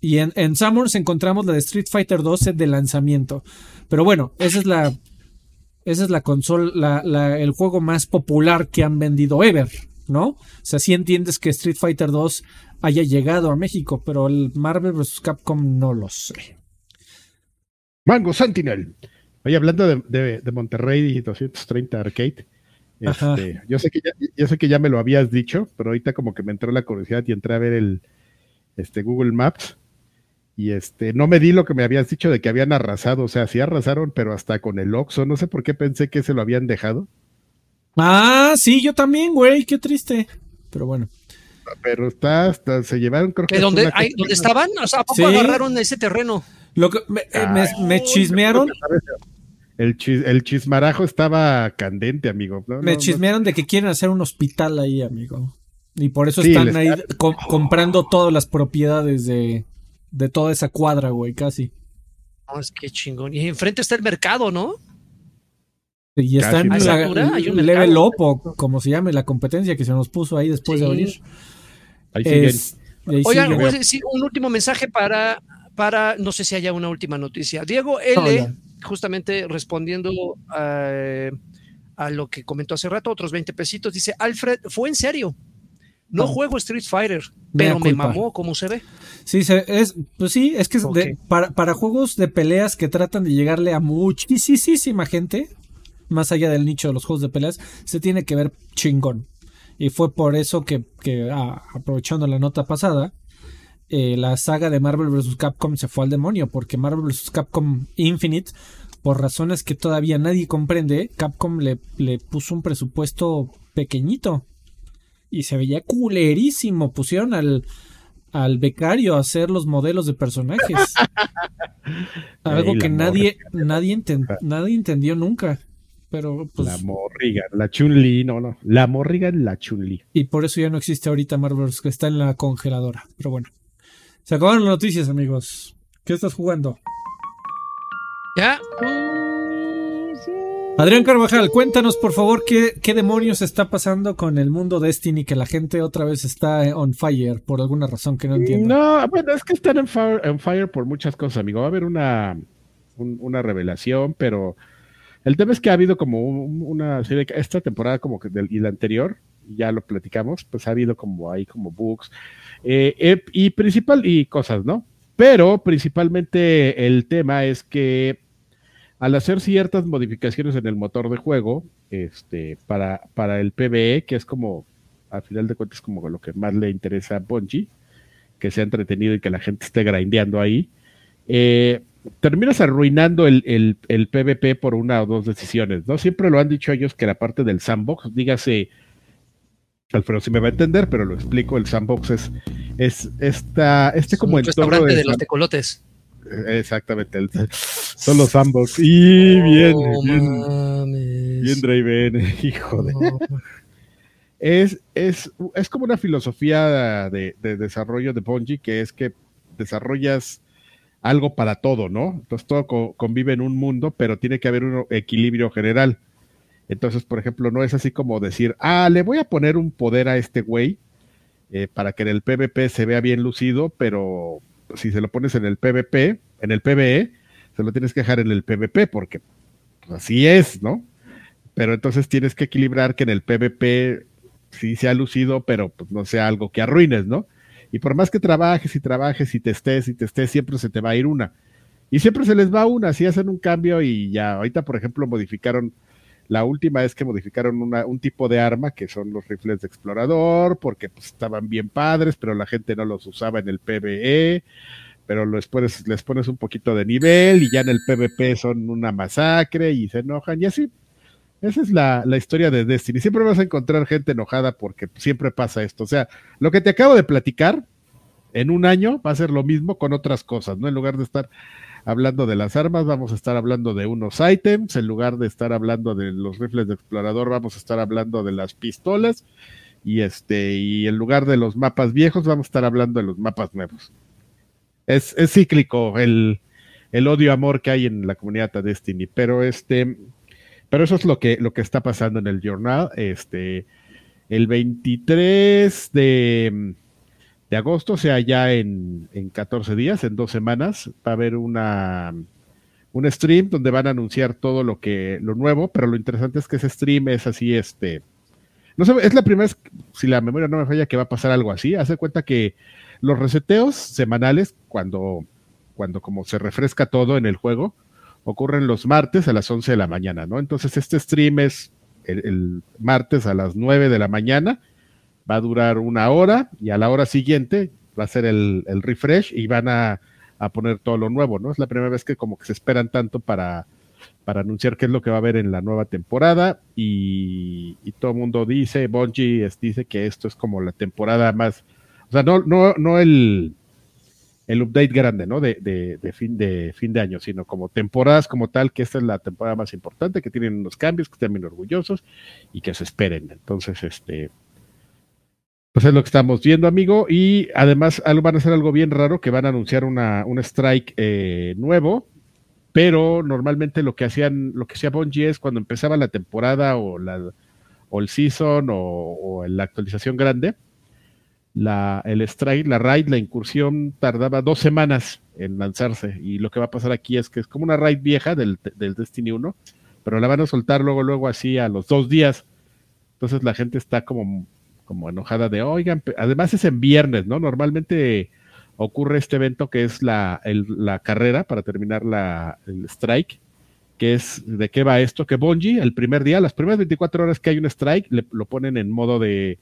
C: y en, en Summers encontramos la de Street Fighter 2 set de lanzamiento. Pero bueno, esa es la, esa es la consola, la, la- el juego más popular que han vendido ever, ¿no? O sea, sí entiendes que Street Fighter 2 haya llegado a México, pero el Marvel vs. Capcom no lo sé.
A: Mango Sentinel. Oye, hablando de, de- de Monterrey 230 Arcade, este, yo, sé que ya, yo sé que ya me lo habías dicho, pero ahorita como que me entró la curiosidad y entré a ver el este, Google Maps y este, no me di lo que me habías dicho de que habían arrasado, o sea, sí arrasaron, pero hasta con el Oxxo, no sé por qué pensé que se lo habían dejado,
C: Ah, sí, yo también, güey, qué triste. Pero bueno.
A: pero está, hasta se llevaron creo que
B: ¿De
A: hasta
B: dónde,
A: una
B: ay,
A: cosa-
B: ¿Dónde estaban? O sea, ¿a poco
C: Sí.
B: agarraron ese terreno?
C: Lo que me, eh, me-
A: Ay,
C: me chismearon,
A: El, chis- el chismarajo estaba candente, amigo. No,
C: me
A: no, no.
C: chismearon de que quieren hacer un hospital ahí, amigo. Y por eso
A: Sí,
C: están ahí co- comprando todas las propiedades de, de toda esa cuadra, güey, casi.
B: No, es que chingón. Y enfrente está el mercado, ¿no?
C: Y está en la, level up o como se llame la competencia que se nos puso ahí después de abrir.
A: Ahí.
C: Es- ahí
B: Oigan,
C: sigue.
B: pues, sí, un último mensaje para, para, no sé si haya una última noticia. Diego L. justamente respondiendo a, a lo que comentó hace rato, otros 20 pesitos, dice, Alfred, fue en serio. No
C: No.
B: juego Street Fighter, pero me
C: culpa.
B: mamó como se ve.
C: Sí, se- es, pues sí, es que de- para, para juegos de peleas que tratan de llegarle a muchísima gente, más allá del nicho de los juegos de peleas, se tiene que ver chingón. Y fue por eso que, que, ah, aprovechando la nota pasada, eh, la saga de Marvel vs. Capcom se fue al demonio, porque Marvel vs. Capcom Infinite, por razones que todavía nadie comprende, Capcom le, le puso un presupuesto pequeñito. Y se veía culerísimo. Pusieron al, al becario a hacer los modelos de personajes. Algo que nadie, nadie, enten- nadie entendió nunca. Pero pues.
A: la Morrigan, la Chun-Li, no, no. La Morrigan, la Chun-Li.
C: Y por eso ya no existe ahorita Marvel, que está en la congeladora. Pero bueno. Se acabaron las noticias, amigos. ¿Qué estás jugando?
B: ¿Ya?
C: Adrián Carvajal, cuéntanos por favor qué, qué demonios está pasando con el mundo Destiny que la gente otra vez está on fire por alguna razón que no entiendo.
A: No, bueno, es que están en fire, en fire por muchas cosas, amigo. Va a haber una, un- una revelación, pero el tema es que ha habido como un- una serie, esta temporada como que del, y la anterior, ya lo platicamos, pues ha habido como ahí como bugs eh, eh, y principal y cosas, ¿no? Pero principalmente el tema es que al hacer ciertas modificaciones en el motor de juego, este, para, para el PvE, que es como, al final de cuentas, como lo que más le interesa a Bungie, que sea entretenido y que la gente esté grindeando ahí, eh, terminas arruinando el, el, el PvP por una o dos decisiones, ¿no? Siempre lo han dicho ellos que la parte del sandbox, dígase, Alfredo si me va a entender, pero lo explico, el sandbox es, es esta, este
B: Es
A: como entorno
B: restaurante
A: de
B: de los tecolotes.
A: Exactamente, el- son los sandbox. Y bien,
B: Oh,
A: bien.
B: mames.
A: Bien Draven, hijo de... Es, es, es como una filosofía de, de desarrollo de Bungie que es que desarrollas algo para todo, ¿no? Entonces todo convive en un mundo, pero tiene que haber un equilibrio general. Entonces, por ejemplo, no es así como decir, ah, le voy a poner un poder a este güey eh, para que en el PvP se vea bien lucido, pero si se lo pones en el PvP, en el PvE, se lo tienes que dejar en el PvP porque así es, ¿no? Pero entonces tienes que equilibrar que en el PvP sí sea lucido, pero pues, no sea algo que arruines, ¿no? Y por más que trabajes y trabajes y te estés y te estés, siempre se te va a ir una. Y siempre se les va una, si hacen un cambio y ya, ahorita por ejemplo modificaron, la última es que modificaron un tipo de arma que son los rifles de explorador, porque pues, estaban bien padres, pero la gente no los usaba en el PvE, pero después les pones un poquito de nivel y ya en el PvP son una masacre y se enojan y así. Esa es la, la, historia de Destiny. Siempre vas a encontrar gente enojada porque siempre pasa esto. O sea, lo que te acabo de platicar, en un año va a ser lo mismo con otras cosas, ¿no? En lugar de estar hablando de las armas, vamos a estar hablando de unos ítems. En lugar de estar hablando de los rifles de explorador, vamos a estar hablando de las pistolas. Y este, y en lugar de los mapas viejos, vamos a estar hablando de los mapas nuevos. Es, es cíclico el, el odio-amor que hay en la comunidad de Destiny. Pero este pero eso es lo que, lo que está pasando en el journal. Este, el 23 de, de agosto, o sea, ya en, en 14 días, en dos semanas, va a haber una, un stream donde van a anunciar todo lo que, lo nuevo, pero lo interesante es que ese stream es así, este, no sé, es la primera vez, si la memoria no me falla, que va a pasar algo así. Hace cuenta que los reseteos semanales, cuando, cuando como se refresca todo en el juego, ocurren los martes a las 11 de la mañana, ¿no? Entonces este stream es el, martes a las 9 de la mañana, va a durar una hora y a la hora siguiente va a ser el, refresh y van a, poner todo lo nuevo, ¿no? Es la primera vez que como que se esperan tanto para, para anunciar qué es lo que va a haber en la nueva temporada y, todo el mundo dice, Bungie dice que esto es como la temporada más, o sea, no, no, no el, el update grande, ¿no? De, de, fin, de fin de año, sino como temporadas como tal, que esta es la temporada más importante, que tienen unos cambios, que estén bien orgullosos y que se esperen. Entonces, este, pues es lo que estamos viendo, amigo. Y además van a hacer algo bien raro, que van a anunciar una, un strike eh, nuevo, pero normalmente lo que hacían, lo que hacía Bungie es cuando empezaba la temporada o, la, el season o, o la actualización grande, la, el strike, la raid, la incursión tardaba dos semanas en lanzarse. Y lo que va a pasar aquí es que es como una raid vieja del, del Destiny 1, pero la van a soltar luego, luego así a los dos días. Entonces la gente está como, como enojada de, oigan, además es en viernes, ¿no? Normalmente ocurre este evento que es la, la carrera para terminar la, el strike, que es de qué va esto, que Bungie el primer día, las primeras 24 horas que hay un strike, le, lo ponen en modo de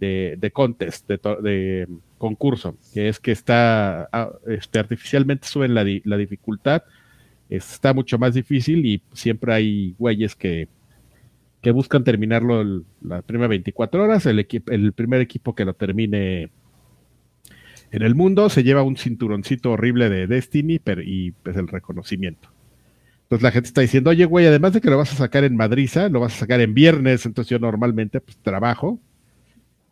A: de, contest, de, concurso, que es que está ah, este, artificialmente suben la, la dificultad, está mucho más difícil y siempre hay güeyes que, que buscan terminarlo las primeras 24 horas, el, el primer equipo que lo termine en el mundo se lleva un cinturoncito horrible de Destiny pero, y pues el reconocimiento. Entonces la gente está diciendo, oye, güey, además de que lo vas a sacar en Madriza, lo vas a sacar en viernes, entonces yo normalmente pues trabajo,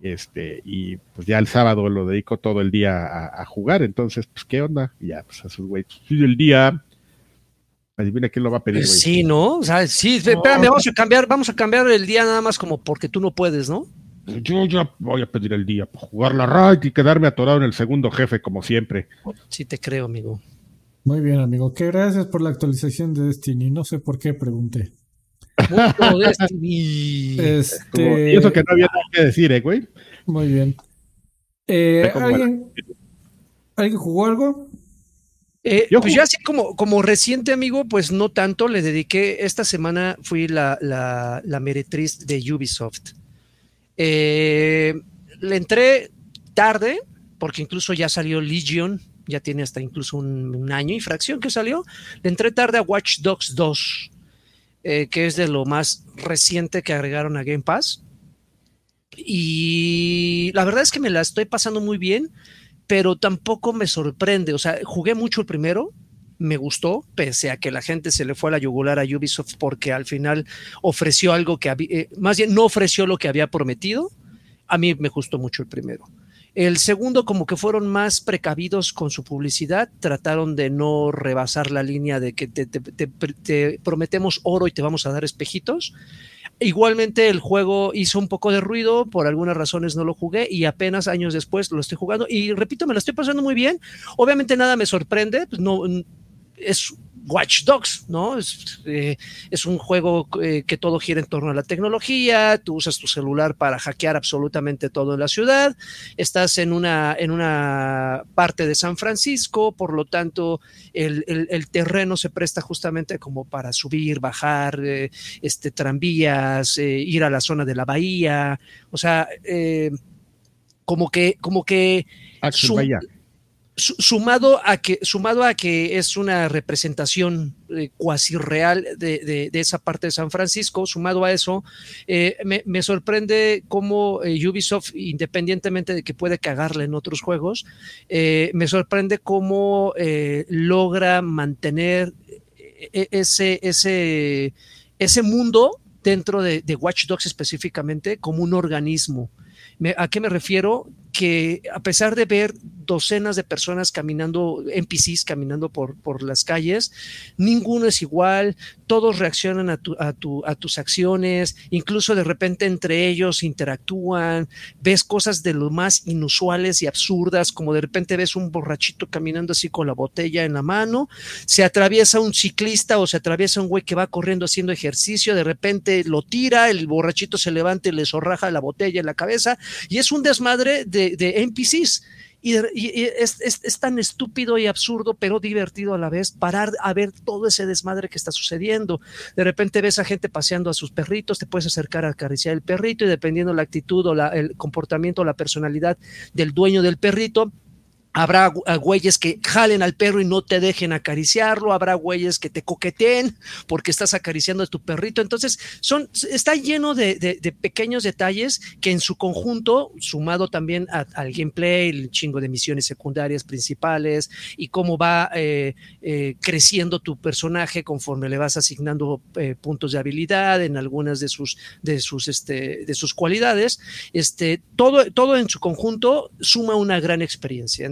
A: este, y pues ya el sábado lo dedico todo el día a, jugar, entonces, pues, ¿qué onda? Y ya, pues a sus güey, pues, el día, adivina quién lo va a pedir,
B: güey. Sí, ¿no? O sea, sí, espérame, vamos a cambiar, vamos a cambiar el día nada más como porque tú no puedes, ¿no?
A: Yo ya voy a pedir el día para jugar la raid y quedarme atorado en el segundo jefe, como siempre.
B: Sí, te creo, amigo.
C: Muy bien, amigo. Que gracias por la actualización de Destiny. No sé por qué pregunté.
A: Este... Y eso que no había nada que decir, ¿eh, güey?
C: Muy bien. Eh, ¿alguien, ¿Alguien jugó algo?
B: Eh, yo pues ya así como, como reciente amigo, pues no tanto, le dediqué, esta semana fui la, la, meretriz de Ubisoft. Eh, le entré tarde, porque incluso ya salió Legion, ya tiene hasta incluso un, un, año y fracción que salió. Le entré tarde a Watch Dogs 2. Eh, que es de lo más reciente que agregaron a Game Pass. Y la verdad es que me la estoy pasando muy bien, pero tampoco me sorprende. O sea, jugué mucho el primero, me gustó, pese a que la gente se le fue a la yugular a Ubisoft porque al final ofreció algo que había, eh, más bien no ofreció lo que había prometido. A mí me gustó mucho el primero. El segundo, como que fueron más precavidos con su publicidad, trataron de no rebasar la línea de que te, prometemos oro y te vamos a dar espejitos. Igualmente el juego hizo un poco de ruido, por algunas razones no lo jugué y apenas años después lo estoy jugando y repito, me lo estoy pasando muy bien. Obviamente nada me sorprende, pues no es Watch Dogs, ¿no? Es, eh, es un juego eh, que todo gira en torno a la tecnología, tú usas tu celular para hackear absolutamente todo en la ciudad, estás en una, en una parte de San Francisco, por lo tanto el, el, terreno se presta justamente como para subir, bajar, eh, este, tranvías, ir a la zona de la bahía, o sea, como que, como que sumado a que sumado a que es una representación eh, cuasi real de, esa parte de San Francisco sumado a eso eh, me, sorprende cómo eh, Ubisoft independientemente de que puede cagarle en otros juegos me sorprende cómo logra mantener ese ese ese mundo dentro de, de Watch Dogs específicamente como un organismo ¿A qué me refiero? Que a pesar de ver docenas de personas caminando, NPCs caminando por, por las calles, ninguno es igual, todos reaccionan a, tu, a, tu, a tus acciones, incluso de repente entre ellos interactúan, ves cosas de lo más inusuales y absurdas, como de repente ves un borrachito caminando así con la botella en la mano, se atraviesa un ciclista o se atraviesa un güey que va corriendo haciendo ejercicio, de repente lo tira, el borrachito se levanta y le zorraja la botella en la cabeza, y es un desmadre de, de NPCs. Y, es, es, tan estúpido y absurdo, pero divertido a la vez, parar a ver todo ese desmadre que está sucediendo. De repente ves a gente paseando a sus perritos, te puedes acercar a acariciar el perrito y dependiendo la actitud o la, el comportamiento o la personalidad del dueño del perrito, Habrá güeyes que jalen al perro y no te dejen acariciarlo, habrá güeyes que te coqueteen porque estás acariciando a tu perrito. Entonces, son, está lleno de, pequeños detalles que en su conjunto, sumado también al gameplay, el chingo de misiones secundarias principales y cómo va eh, eh, creciendo tu personaje conforme le vas asignando eh, puntos de habilidad en algunas de sus, de sus, este, de sus cualidades, este, todo, todo en su conjunto suma una gran experiencia.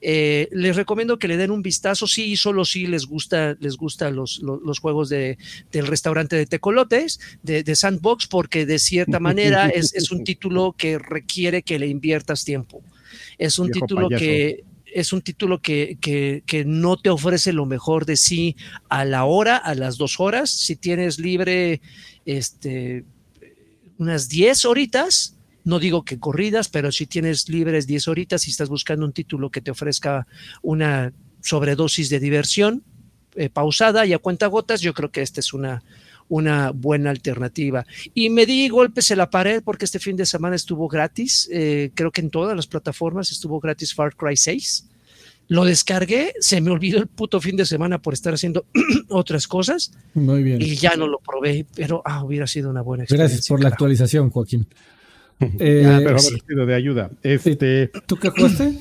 B: Eh, les recomiendo que le den un vistazo, sí, solo si les gusta, les gustan los, los, juegos de, del restaurante de Tecolotes, de, de Sandbox, porque de cierta manera es, es, un título que requiere que le inviertas tiempo. Es un título que es un título que, que, que, no te ofrece lo mejor de sí a la hora, a las dos horas. Si tienes libre este, unas 10 horitas, no digo que corridas, pero si tienes libres 10 horitas y estás buscando un título que te ofrezca una sobredosis de diversión eh, pausada y a cuenta gotas, yo creo que esta es una, una buena alternativa. Y me di golpes en la pared porque este fin de semana estuvo gratis, eh, creo que en todas las plataformas estuvo gratis Far Cry 6. Lo descargué, se me olvidó el puto fin de semana por estar haciendo otras cosas.
C: Muy bien.
B: Y ya no lo probé, pero ah, hubiera sido una buena experiencia.
C: Gracias por la actualización, Joaquín.
A: Eh, ah, pero sido de ayuda. Este,
C: ¿Tú qué jugaste?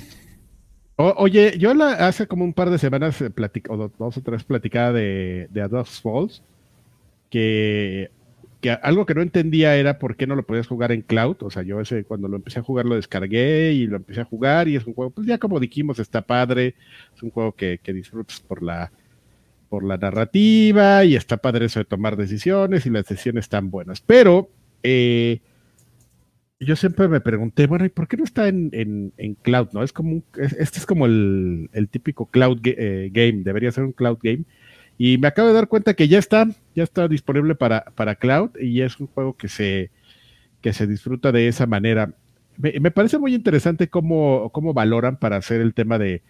A: oye, yo hace como un par de semanas eh, o dos o tres platicaba de, de Falls, que, que, algo que no entendía era por qué no lo podías jugar en cloud. O sea, yo ese cuando lo empecé a jugar lo descargué y lo empecé a jugar y es un juego, pues ya como dijimos, está padre. Es un juego que, que disfrutas por la por la narrativa y está padre eso de tomar decisiones y las decisiones están buenas. Pero eh, yo siempre me pregunté, bueno, ¿y por qué no está en, en, cloud? ¿No? Es como este es como el, típico cloud eh, game, debería ser un cloud game. Y me acabo de dar cuenta que ya está, ya está disponible para, para cloud y es un juego que se, que se disfruta de esa manera. Me, parece muy interesante cómo, cómo valoran para hacer el tema de,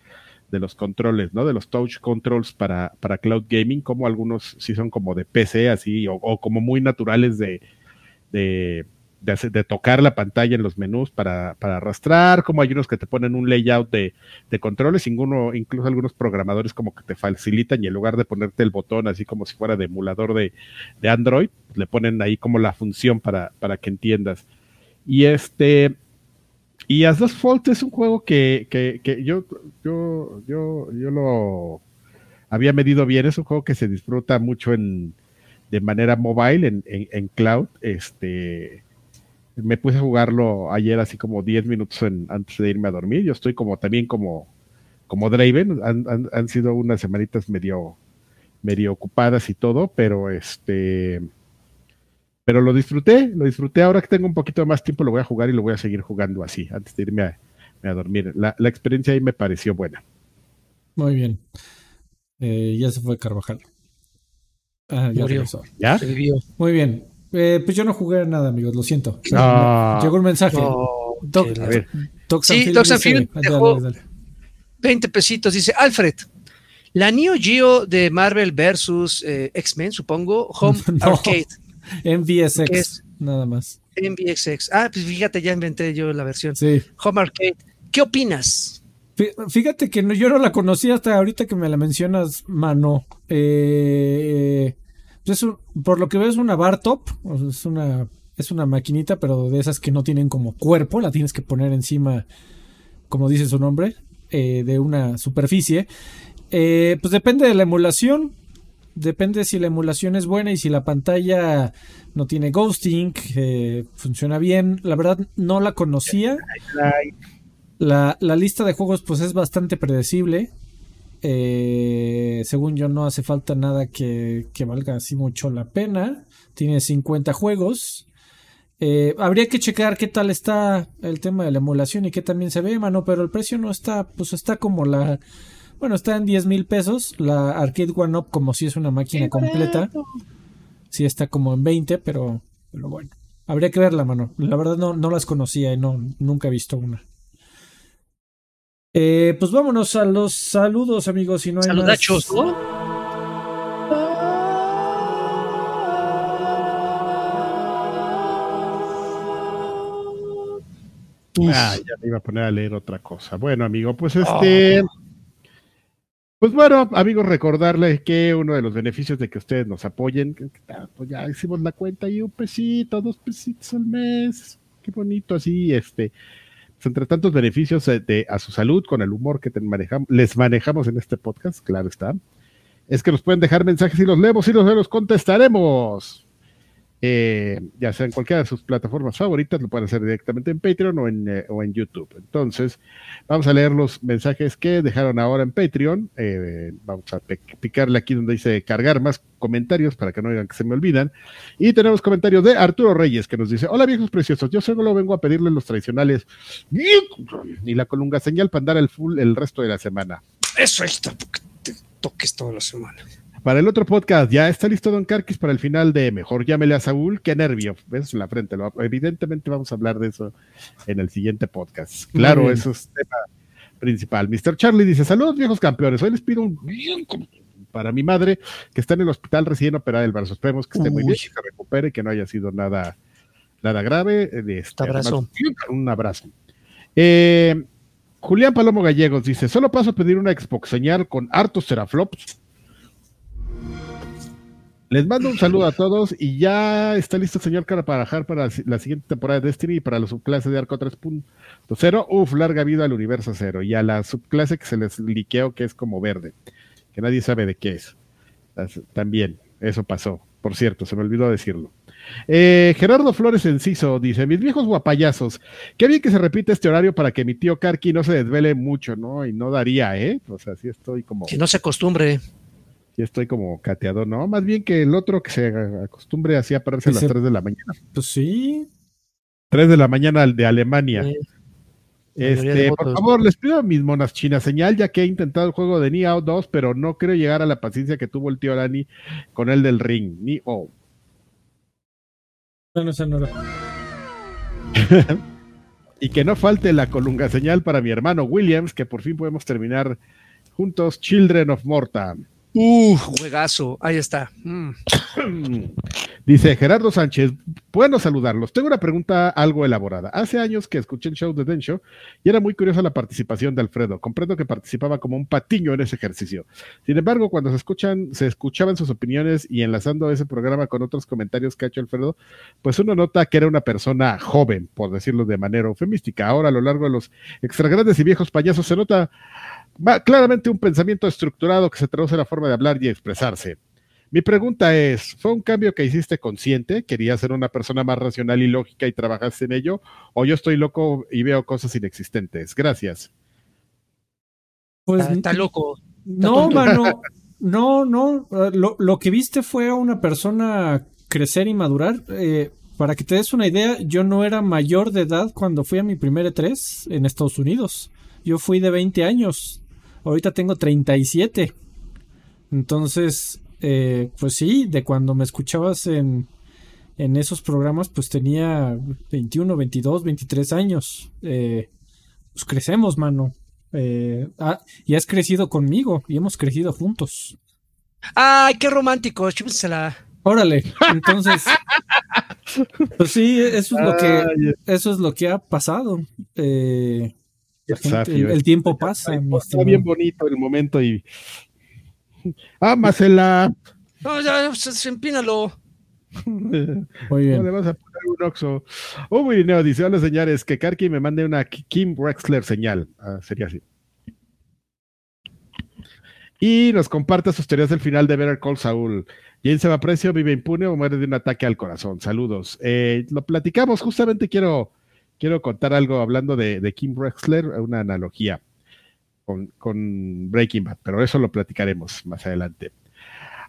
A: de los controles, ¿no? De los touch controls para, para cloud gaming, como algunos sí son como de PC, así, o, o como muy naturales de, de de, tocar la pantalla en los menús para, para, arrastrar, como hay unos que te ponen un layout de, de, controles, ninguno, incluso algunos programadores como que te facilitan y en lugar de ponerte el botón así como si fuera de emulador de, de Android, le ponen ahí como la función para, para que entiendas. Y este, y As Fault es un juego que, que, que yo, yo, yo, yo lo había medido bien. Es un juego que se disfruta mucho en, de manera mobile, en, en, cloud. Este, me puse a jugarlo ayer así como 10 minutos antes de irme a dormir. Yo estoy como también como, como Draven. Han, han, sido unas semanitas medio, medio ocupadas y todo, pero este pero lo disfruté, lo disfruté. Ahora que tengo un poquito más tiempo, lo voy a jugar y lo voy a seguir jugando así, antes de irme a, dormir. La, la, experiencia ahí me pareció buena.
C: Muy bien. Eh, ya se fue Carvajal.
B: Ah, ya
A: ¿Ya?
C: Muy bien. Eh, pues yo no jugué nada, amigos, lo siento. Llegó un mensaje.
B: a ver. sí, Doc dejó 20 pesitos. Dice, Alfred, la Neo Geo de Marvel versus eh, X-Men, supongo, Home Arcade.
C: MVSX, nada más.
B: MVSX. Ah, pues fíjate, ya inventé yo la versión.
C: Sí.
B: Home Arcade. ¿Qué opinas?
C: Fíjate que yo no la conocí hasta ahorita que me la mencionas, mano. Eh, pues por lo que veo es una bar top, es una, es una maquinita, pero de esas que no tienen como cuerpo, la tienes que poner encima, como dice su nombre, eh, de una superficie. Eh, pues depende de la emulación, depende si la emulación es buena y si la pantalla no tiene ghosting, funciona bien. La verdad no la conocía. La, lista de juegos pues es bastante predecible. Eh, según yo no hace falta nada que, valga así mucho la pena. Tiene 50 juegos. Eh, habría que checar qué tal está el tema de la emulación y qué también se ve, mano, pero el precio no está, pues está como la... Bueno, está en 10 mil pesos. La Arcade One Up como si es una máquina completa. Sí está como en 20, pero, pero bueno. Habría que verla, mano. La verdad no, no las conocía y no, nunca he visto una. Eh, pues vámonos a los saludos, amigos. Si no hay
B: Saludachos, ¿no?
A: Ah, ya me iba a poner a leer otra cosa. Bueno, amigo, pues este. Pues bueno, amigos, recordarles que uno de los beneficios de que ustedes nos apoyen, pues ya hicimos la cuenta y un pesito, dos pesitos al mes. Qué bonito así, este entre tantos beneficios eh, de, a su salud con el humor que les manejamos en este podcast, claro está, es que nos pueden dejar mensajes y los leemos y los contestaremos. Eh, ya sea en cualquiera de sus plataformas favoritas, lo pueden hacer directamente en Patreon o en, eh, o en YouTube. Entonces, vamos a leer los mensajes que dejaron ahora en Patreon. Eh, vamos a picarle aquí donde dice cargar más comentarios para que no digan que se me olvidan. Y tenemos comentarios de Arturo Reyes que nos dice: Hola viejos preciosos, yo solo vengo a pedirle los tradicionales y la colunga señal para andar el full el resto de la semana.
B: Eso está, porque te toques toda la semana.
A: Para el otro podcast, ya está listo Don Carquis para el final de Mejor llámele a Saúl. Qué nervio. Ves en la frente. evidentemente vamos a hablar de eso en el siguiente podcast. Claro, eso es tema principal. Mr. Charlie dice: Saludos, viejos campeones. Hoy les pido un para mi madre, que está en el hospital recién operada del brazo. Esperemos que esté muy bien, que se recupere, y que no haya sido nada, nada grave.
B: Este, abrazo.
A: un abrazo. Eh, Julián Palomo Gallegos dice: Solo paso a pedir una Xbox señal con hartos teraflops les mando un saludo a todos y ya está listo el señor Caraparajar para la siguiente temporada de Destiny y para la subclase de Arco 3.0. Uf, larga vida al universo cero. Y a la subclase que se les liqueó que es como verde, que nadie sabe de qué es. También, eso pasó. Por cierto, se me olvidó decirlo. Eh, Gerardo Flores Enciso dice: Mis viejos guapayazos, qué bien que se repite este horario para que mi tío Karki no se desvele mucho, ¿no? Y no daría, ¿eh? O sea, sí estoy como.
B: Que no se acostumbre
A: y estoy como cateado, ¿no? Más bien que el otro que se acostumbre así a pararse a las 3 de la mañana.
C: Pues sí.
A: 3 de la mañana de Alemania. Este, por favor, les pido a mis monas chinas señal, ya que he intentado el juego de Niao 2, pero no creo llegar a la paciencia que tuvo el tío Dani con el del ring. Ni oh.
C: Bueno, no
A: y que no falte la colunga señal para mi hermano Williams, que por fin podemos terminar juntos Children of Morta.
B: Uh, juegazo, ahí está. Mm.
A: Dice Gerardo Sánchez, bueno saludarlos. Tengo una pregunta algo elaborada. Hace años que escuché el show de Den Show y era muy curiosa la participación de Alfredo. Comprendo que participaba como un patiño en ese ejercicio. Sin embargo, cuando se escuchan, se escuchaban sus opiniones y enlazando ese programa con otros comentarios que ha hecho Alfredo, pues uno nota que era una persona joven, por decirlo de manera eufemística. Ahora, a lo largo de los extra grandes y viejos payasos, se nota claramente un pensamiento estructurado que se traduce en la forma de hablar y expresarse. Mi pregunta es, ¿fue un cambio que hiciste consciente? ¿Querías ser una persona más racional y lógica y trabajaste en ello? ¿O yo estoy loco y veo cosas inexistentes? Gracias.
B: Pues está, loco.
C: no, mano. No, no. Eh, lo, que viste fue a una persona crecer y madurar. Eh, para que te des una idea, yo no era mayor de edad cuando fui a mi primer E3 en Estados Unidos. Yo fui de 20 años. Ahorita tengo 37. Entonces, eh, pues sí, de cuando me escuchabas en, en esos programas, pues tenía 21, 22, 23 años. Eh, pues crecemos, mano. Eh, ah, y has crecido conmigo y hemos crecido juntos.
B: ¡Ay, qué romántico! Chúpensela.
C: Órale, entonces, pues sí, eso es lo que, eso es lo que ha pasado. Eh, el, tiempo pasa.
A: Está, bien bonito el momento y ámasela.
B: No, ya, pues, empínalo.
C: Muy bien.
A: No le vas a poner un oxo. Oh, muy bien, dice, hola señores, que Karki me mande una Kim Wexler señal. Ah, sería así. Y nos comparte sus teorías del final de Better Call Saul. ¿Quién se va a precio? ¿Vive impune o muere de un ataque al corazón? Saludos. Eh, lo platicamos, justamente quiero, quiero contar algo hablando de, Kim Wexler, una analogía con, Breaking Bad, pero eso lo platicaremos más adelante.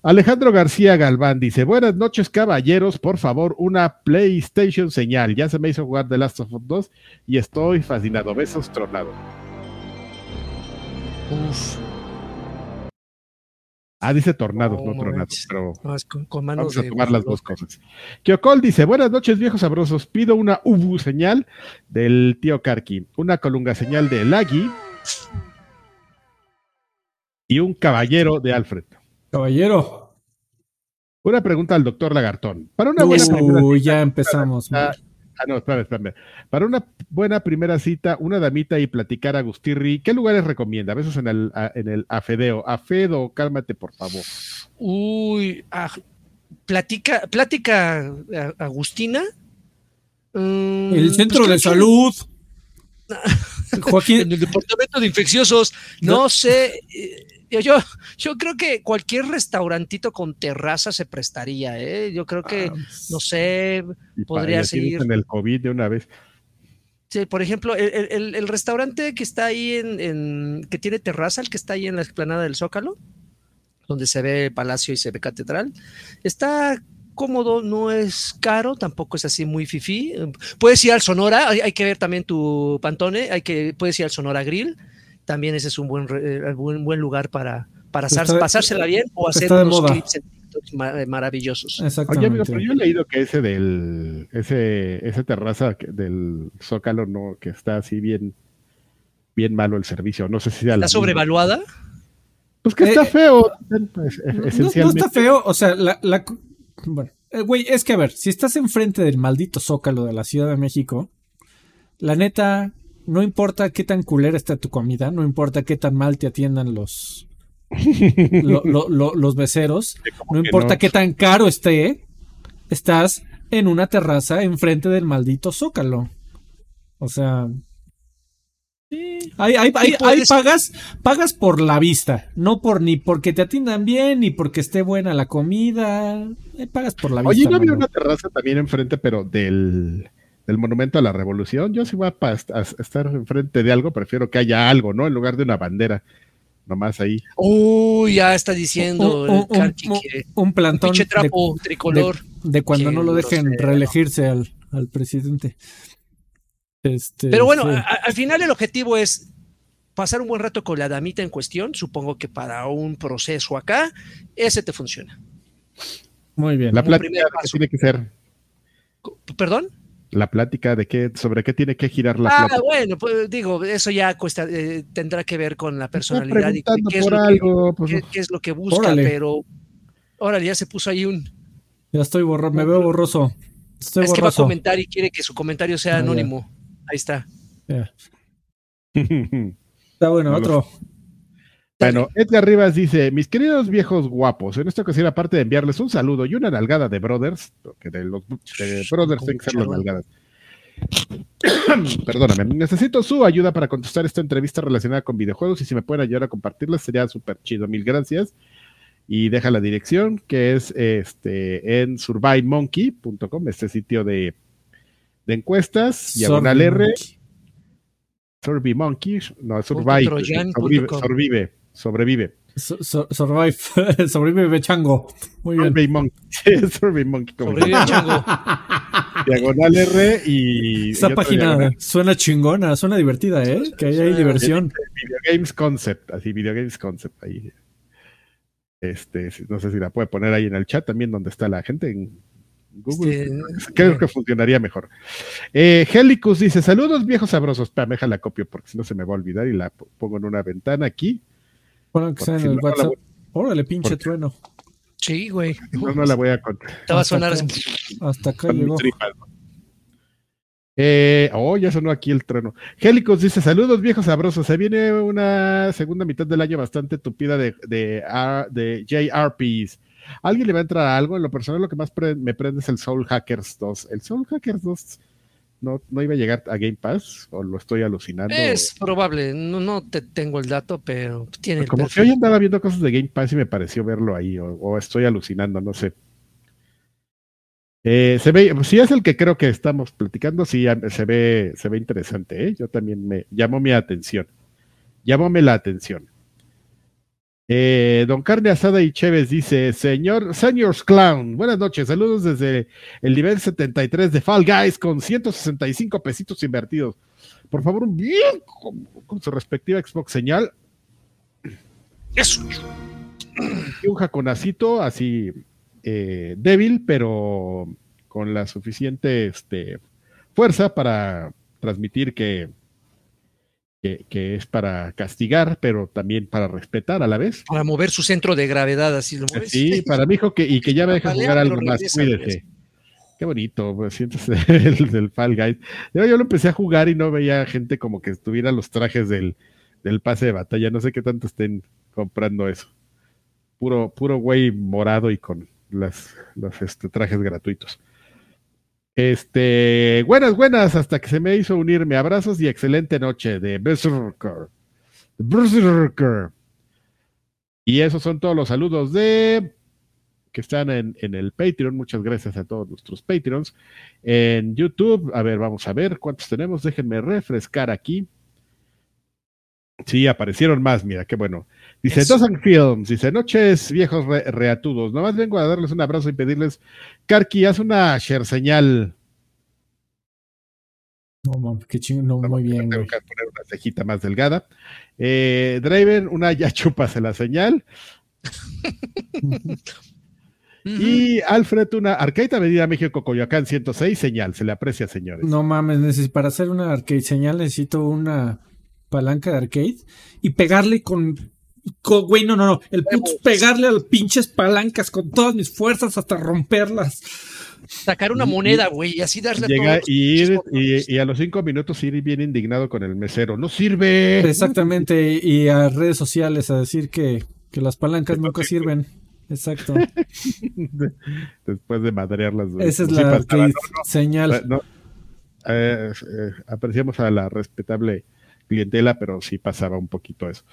A: Alejandro García Galván dice: Buenas noches, caballeros. Por favor, una PlayStation señal. Ya se me hizo jugar The Last of Us 2 y estoy fascinado. Besos tronado. Uf. Ah, dice tornado, no, tornado, pero vamos a tomar las dos cosas. Kiokol dice, buenas noches viejos sabrosos, pido una Ubu señal del tío Karki, una colunga señal de Lagui y un caballero de Alfred.
C: Caballero.
A: Una pregunta al doctor Lagartón.
C: Para una buena ya empezamos.
A: Ah, no, espérame, espérame. Para una buena primera cita, una damita y platicar a Agustirri, ¿qué lugares recomienda? A veces en el, en el Afedeo. Afedo, cálmate, por favor.
B: Uy, plática, plática Agustina.
C: Mm, el centro pues de salud.
B: Joaquín. en el departamento de infecciosos. No, sé. Eh, yo, yo creo que cualquier restaurantito con terraza se prestaría, ¿eh? Yo creo que, ah, no sé, podría seguir.
A: En el COVID de una vez.
B: Sí, por ejemplo, el, restaurante que está ahí en, que tiene terraza, el que está ahí en la explanada del Zócalo, donde se ve el palacio y se ve catedral, está cómodo, no es caro, tampoco es así muy fifí. Puedes ir al Sonora, hay, hay que ver también tu pantone, hay que, puedes ir al Sonora Grill también ese es un buen, eh, buen, buen lugar para, para pasársela bien o hacer unos clips eh, maravillosos.
A: Oye, amigo, pero yo he leído que ese del ese ese terraza del Zócalo no que está así bien bien malo el servicio, no sé si
B: está sobrevaluada.
A: Pues que está eh, feo,
C: pues, no, está feo, o sea, la, la bueno, güey, es que a ver, si estás enfrente del maldito Zócalo de la Ciudad de México, la neta, no importa qué tan culera está tu comida, no importa qué tan mal te atiendan los, los beceros, no importa qué tan caro esté, estás en una terraza enfrente del maldito zócalo. O sea, Hay, pagas, pagas por la vista, no por ni porque te atiendan bien, ni porque esté buena la comida. pagas por la vista.
A: Oye, no había una terraza también enfrente, pero del del Monumento a la Revolución, yo si voy a, estar enfrente de algo, prefiero que haya algo, ¿no? En lugar de una bandera, nomás ahí.
B: Uy, ya está diciendo
C: un, un, plantón
B: trapo, de, tricolor.
C: De, cuando no lo dejen reelegirse al, al, presidente. Este,
B: Pero bueno, al final el objetivo es pasar un buen rato con la damita en cuestión. Supongo que para un proceso acá, ese te funciona.
C: Muy bien.
A: La plática tiene que ser.
B: ¿Perdón?
A: La plática de qué, sobre qué tiene que girar la
B: ah, bueno, pues digo, eso ya cuesta, eh, tendrá que ver con la personalidad y qué es, lo que, pues, qué, es, lo que, busca, pero órale, ya se puso ahí un.
C: Ya estoy borroso, me veo borroso. Estoy
B: es que va a comentar y quiere que su comentario sea ah, anónimo. Ahí está.
C: está bueno, otro.
A: Bueno, Edgar Rivas dice, mis queridos viejos guapos, en esta ocasión aparte de enviarles un saludo y una nalgada de Brothers, que de los Brothers tienen que ser las nalgadas, Perdóname, necesito su ayuda para contestar esta entrevista relacionada con videojuegos y si me pueden ayudar a compartirla sería súper chido. Mil gracias. Y deja la dirección que es este en survivemonkey.com, este sitio de, de encuestas, diagonal R. Survey no, survive, sobrevive,
C: survive, sobrevive chango. Muy bien. Survey
A: Monkey. Survey Monkey. Sobrevive chango. Diagonal R y.
C: Esa página suena chingona, suena divertida, ¿eh? Que ahí hay diversión.
A: Video Games Concept, así, Video Games Concept. Ahí. Este, no sé si la puede poner ahí en el chat también, donde está la gente en Google. Este, creo que funcionaría mejor. Eh, Helicus dice: Saludos, viejos sabrosos. Pa, la copio porque si no se me va a olvidar y la pongo en una ventana aquí.
C: Bueno, que sea en el WhatsApp. Órale, pinche trueno.
B: Sí, güey.
A: No, no la voy a contar.
B: Te va a sonar
C: Hasta acá llegó.
A: Eh, oh, ya sonó aquí el trueno. Gélicos dice: Saludos, viejos sabrosos. Se viene una segunda mitad del año bastante tupida de, de, de JRPs. ¿Alguien le va a entrar a algo? En lo personal, lo que más me prende es el Soul Hackers 2. El Soul Hackers 2 no, no iba a llegar a Game Pass o lo estoy alucinando.
B: Es probable, no, no te tengo el dato, pero tiene.
A: Como que hoy andaba viendo cosas de Game Pass y me pareció verlo ahí, o, estoy alucinando, no sé. Eh, se ve, si es el que creo que estamos platicando, sí se ve, se ve interesante, ¿eh? Yo también me llamó mi atención. Llamóme la atención. Eh, don Carne Asada y Chévez dice, señor, Seniors Clown, buenas noches, saludos desde el nivel 73 de Fall Guys con 165 pesitos invertidos. Por favor, bien con, su respectiva Xbox señal.
B: Eso.
A: Y un jaconacito así eh, débil, pero con la suficiente este, fuerza para transmitir que que, es para castigar, pero también para respetar a la vez.
B: Para mover su centro de gravedad, así lo mueves.
A: Sí, para mi hijo que, y que ya me deja jugar algo más, cuídese. Qué bonito, pues, sientes el del Fall Guys. Yo, yo, lo empecé a jugar y no veía gente como que estuviera los trajes del, del pase de batalla. No sé qué tanto estén comprando eso. Puro, puro güey morado y con las, los este, trajes gratuitos. Este, buenas, buenas, hasta que se me hizo unirme. Abrazos y excelente noche de Berserker. Berserker. Y esos son todos los saludos de que están en, en, el Patreon. Muchas gracias a todos nuestros Patreons. En YouTube, a ver, vamos a ver cuántos tenemos. Déjenme refrescar aquí. Sí, aparecieron más, mira, qué bueno. Dice Dawson Films, dice noches viejos reatudos. Nomás vengo a darles un abrazo y pedirles, Karki, haz una share señal.
C: No, mames, qué chingo, muy bien.
A: Tengo que poner una cejita más delgada. Eh, Draven, una ya chupas la señal. y Alfred, una Arcade Avenida México Coyoacán 106, señal. Se le aprecia, señores.
C: No mames, para hacer una arcade señal necesito una palanca de arcade y pegarle con, güey, no, no, no, el puto pegarle a las pinches palancas con todas mis fuerzas hasta romperlas.
B: Sacar una moneda, güey, y así darle
A: Llega y, ir, y, a los cinco minutos ir bien indignado con el mesero. ¡No sirve!
C: Exactamente, y a redes sociales a decir que, que las palancas nunca sirven. Exacto.
A: Después de madrearlas.
C: Esa es la señal.
A: Eh, eh, apreciamos a la respetable clientela, pero sí pasaba un poquito eso.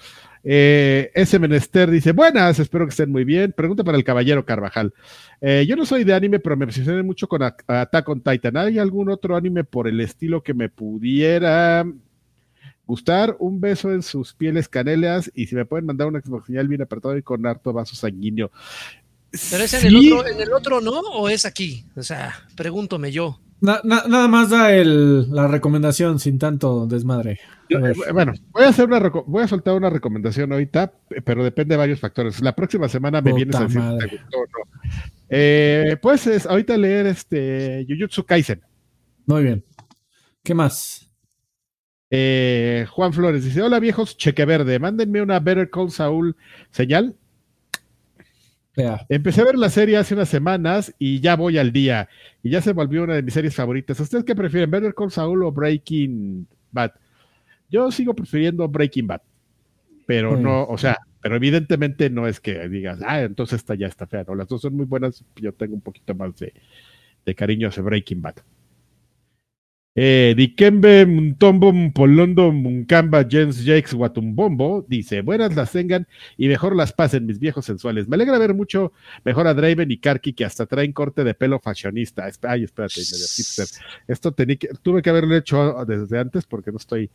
A: Eh, ese menester dice, buenas, espero que estén muy bien. Pregunta para el caballero Carvajal. Eh, yo no soy de anime, pero me obsesioné mucho con Attack on Titan. ¿Hay algún otro anime por el estilo que me pudiera gustar? Un beso en sus pieles canelas y si me pueden mandar una señal bien apretado y con harto vaso sanguíneo.
B: ¿Pero es en, el otro, en el otro no o es aquí? O sea, pregúntome yo
C: nada más da el, la recomendación sin tanto desmadre.
A: Eh, bueno, voy a hacer una voy a soltar una recomendación ahorita, pero depende de varios factores. La próxima semana me vienes a decir si te gustó o no. Eh, pues ahorita leer este Jujutsu Kaisen.
C: Muy bien. ¿Qué más?
A: Eh, Juan Flores dice: Hola viejos, cheque verde, mándenme una Better Call Saul señal. Empecé a ver la serie hace unas semanas y ya voy al día. Y ya se volvió una de mis series favoritas. ¿Ustedes qué prefieren, Better Call Saul o Breaking Bad? Yo sigo prefiriendo Breaking Bad. Pero no, o sea, pero evidentemente no es que digas, ah, entonces esta ya está fea. No, las dos son muy buenas. Yo tengo un poquito más de, de cariño hacia Breaking Bad. Eh, Dikembe Muntombo Mpolondo Munkamba Jens Jakes Watumbombo dice: Buenas las tengan y mejor las pasen, mis viejos sensuales. Me alegra ver mucho mejor a Draven y Karki que hasta traen corte de pelo fashionista. Ay, espérate, medio hipster. Esto tenía que- tuve que haberlo hecho desde antes porque no estoy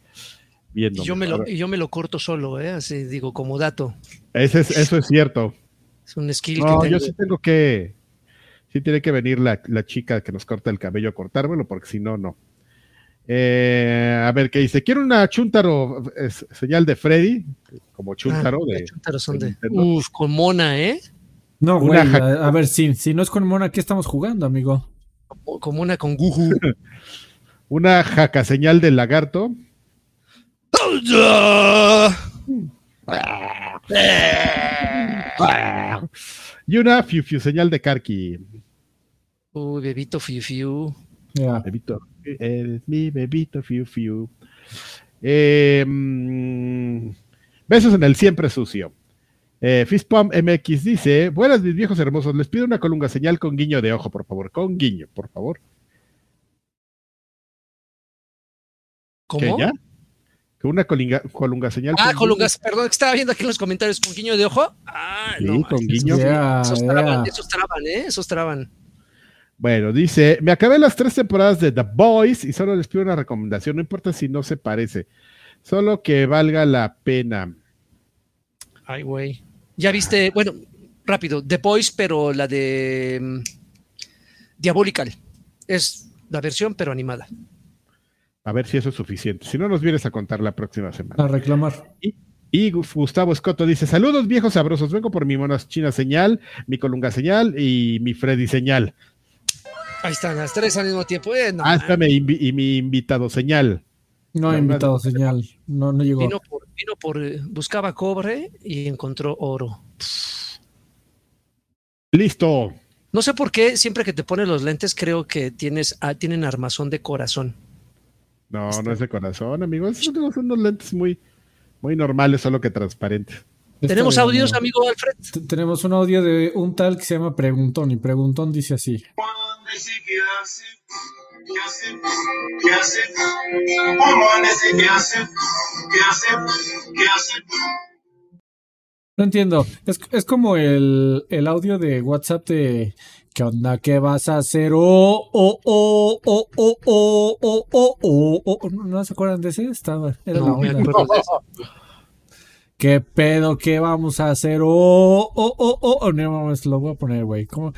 A: viendo.
B: Y yo, me lo, y yo me lo corto solo, ¿eh? Así digo, como dato.
A: Ese es- eso es cierto.
B: Es un skill
A: No,
B: que
A: yo sí tengo que. Sí tiene que venir la, la chica que nos corta el cabello a cortármelo, porque si no, no. Eh, a ver, ¿qué dice? Quiero una chuntaro es- señal de Freddy, como chuntaro
B: Ah,
A: de.
B: chúntaros son
A: de
B: de-. Uf, con mona, ¿eh?
C: No, güey. A, a ver, si, si no es con Mona, ¿qué estamos jugando, amigo?
B: Como- una con Guju.
A: Una jaca señal del lagarto. Y una fiu fiu señal de Karki.
B: Uy, bebito fiu.
A: Bebito, eres mi bebito fiu fiu. Eh, mm, besos en el siempre sucio. Eh, Fistpump MX dice: Buenas, mis viejos hermosos. Les pido una colunga señal con guiño de ojo, por favor. Con guiño, por favor. ¿Qué,
B: ¿Cómo?
A: ya? Que una colinga- colunga señal.
B: Ah, colungas, perdón, que estaba viendo aquí en los comentarios con guiño de ojo. Ah,
A: Sí,
B: no,
A: con guiño.
C: Ya,
B: Esos
C: ya.
B: traban, esos traban, ¿eh? Esos traban.
A: Bueno, dice, me acabé las tres temporadas de The Boys y solo les pido una recomendación, no importa si no se parece, solo que valga la pena.
B: Ay, güey. Ya viste, bueno, rápido, The Boys, pero la de mm, Diabolical. Es la versión, pero animada.
A: A ver si eso es suficiente. Si no, nos vienes a contar la próxima semana.
C: A reclamar.
A: Y Gu- Gustavo Escoto dice, saludos viejos sabrosos, vengo por mi monas china señal, mi colunga señal y mi Freddy señal.
B: Ahí están, las tres al mismo tiempo. Eh, no,
A: Ah, espérame, invi- y mi invitado señal.
C: No he invitado
A: no.
C: señal. No, no llegó.
B: vino por, vino por, eh, buscaba cobre y encontró oro.
A: Listo.
B: No sé por qué, siempre que te pones los lentes, creo que tienes, ah, tienen armazón de corazón.
A: No, no es de corazón, amigos. Son, son unos lentes muy, muy normales, solo que transparentes.
C: Está
B: ¿Tenemos audios,
C: amigo.
B: Alfred?
C: Tenemos un audio de un tal que se llama Preguntón y Preguntón dice así.
D: Dice qué hace, qué hace, qué hace. ¿Cómo dice qué hace, qué hace, qué hace.
C: No entiendo. Es, es como el, el audio de WhatsApp de ¿Qué onda? ¿Qué vas a hacer? Oh, oh, oh, oh, oh, oh, oh, oh, oh, oh. ¿No se acuerdan de ese? Estaba, era la
B: No, me
C: onda. ¿Qué pedo? ¿Qué vamos a hacer? Oh, oh, oh, oh, oh. No mames, lo voy a poner, güey. ¿Cómo?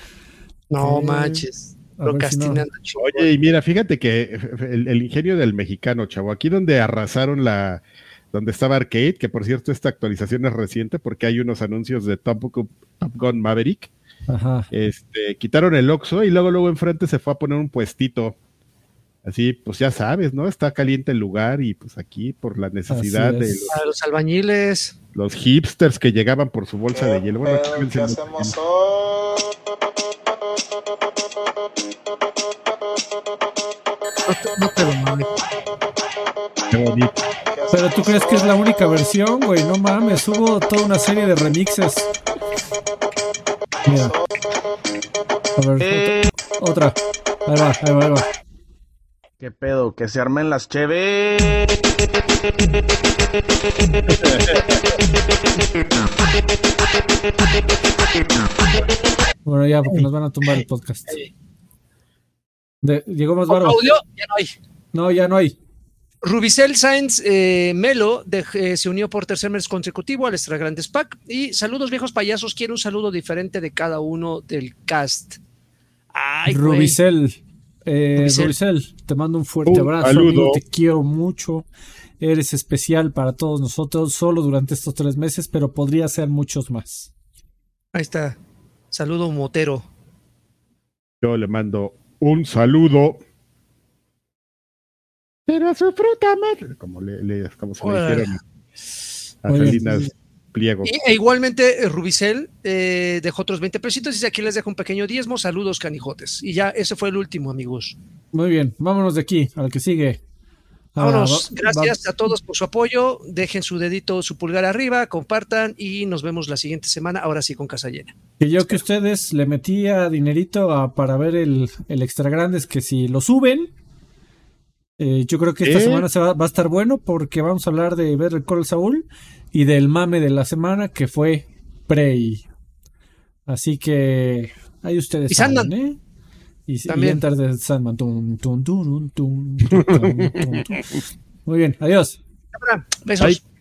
B: No
C: Eh,
B: manches.
C: Si no.
B: Procrastinando. chingón.
A: Oye, y mira, fíjate que el, el ingenio del mexicano, chavo, aquí donde arrasaron la, donde estaba Arcade, que por cierto esta actualización es reciente porque hay unos anuncios de Top, Gu- Top Gun Maverick,
C: Ajá.
A: este, quitaron el Oxxo y luego luego enfrente se fue a poner un puestito. Así, pues ya sabes, ¿no? Está caliente el lugar y pues aquí por la necesidad de los,
B: A los albañiles.
A: los hipsters que llegaban por su bolsa de hielo. Bueno,
D: ¿Qué hacemos hoy?
B: No te lo mames.
A: Qué bonito.
C: Pero tú crees que es la única versión, güey. No mames, hubo toda una serie de remixes. Mira. A ver, otra. otra. Ahí va, ahí va, ahí va.
E: ¿Qué pedo? Que se armen las cheves.
C: Bueno, ya, porque nos van a tumbar el podcast. De- llegó más
B: ¿Otro
C: varo.
B: audio? Ya no hay.
C: No, ya no hay.
B: Rubicel Sainz eh, Melo de- eh, se unió por tercer mes consecutivo al Extra Grandes Pack. Y saludos, viejos payasos. Quiero un saludo diferente de cada uno del cast. Ay, güey.
C: Rubicel. Eh,
B: Rubicel.
C: Rubicel, te mando un fuerte
A: Un
C: abrazo,
A: saludo.
C: amigo. Te quiero mucho. Eres especial para todos nosotros, solo durante estos tres meses, pero podría ser muchos más.
B: Ahí está. Saludo motero.
A: Yo le mando un saludo. Pero su fruta madre. Como, le, le- como se le
B: Órale.
A: dijeron a. Salinas Pliego.
B: Y, e igualmente, eh, Rubicel eh, dejó otros 20 pesitos. Dice aquí les dejo un pequeño diezmo. Saludos, canijotes. Y ya, ese fue el último, amigos.
C: Muy bien, vámonos de aquí, al que sigue. Ah,
B: Vámonos. Gracias a todos por su apoyo. Dejen su dedito, su pulgar arriba, compartan y nos vemos la siguiente semana. Ahora sí con casa llena.
C: Y yo Espero. que ustedes le metía dinerito para ver el, el extra grande, es que si lo suben, eh, yo creo que esta
A: ¿Eh?
C: semana se va, a estar bueno porque vamos a hablar de ver el Call Saul y del mame de la semana que fue Prey. Así que ahí ustedes. Saben, ¿eh? Y,
B: También.
C: y Enter the Sandman. Tum, tum, tum, Muy bien, adiós.
B: Besos.
A: Bye.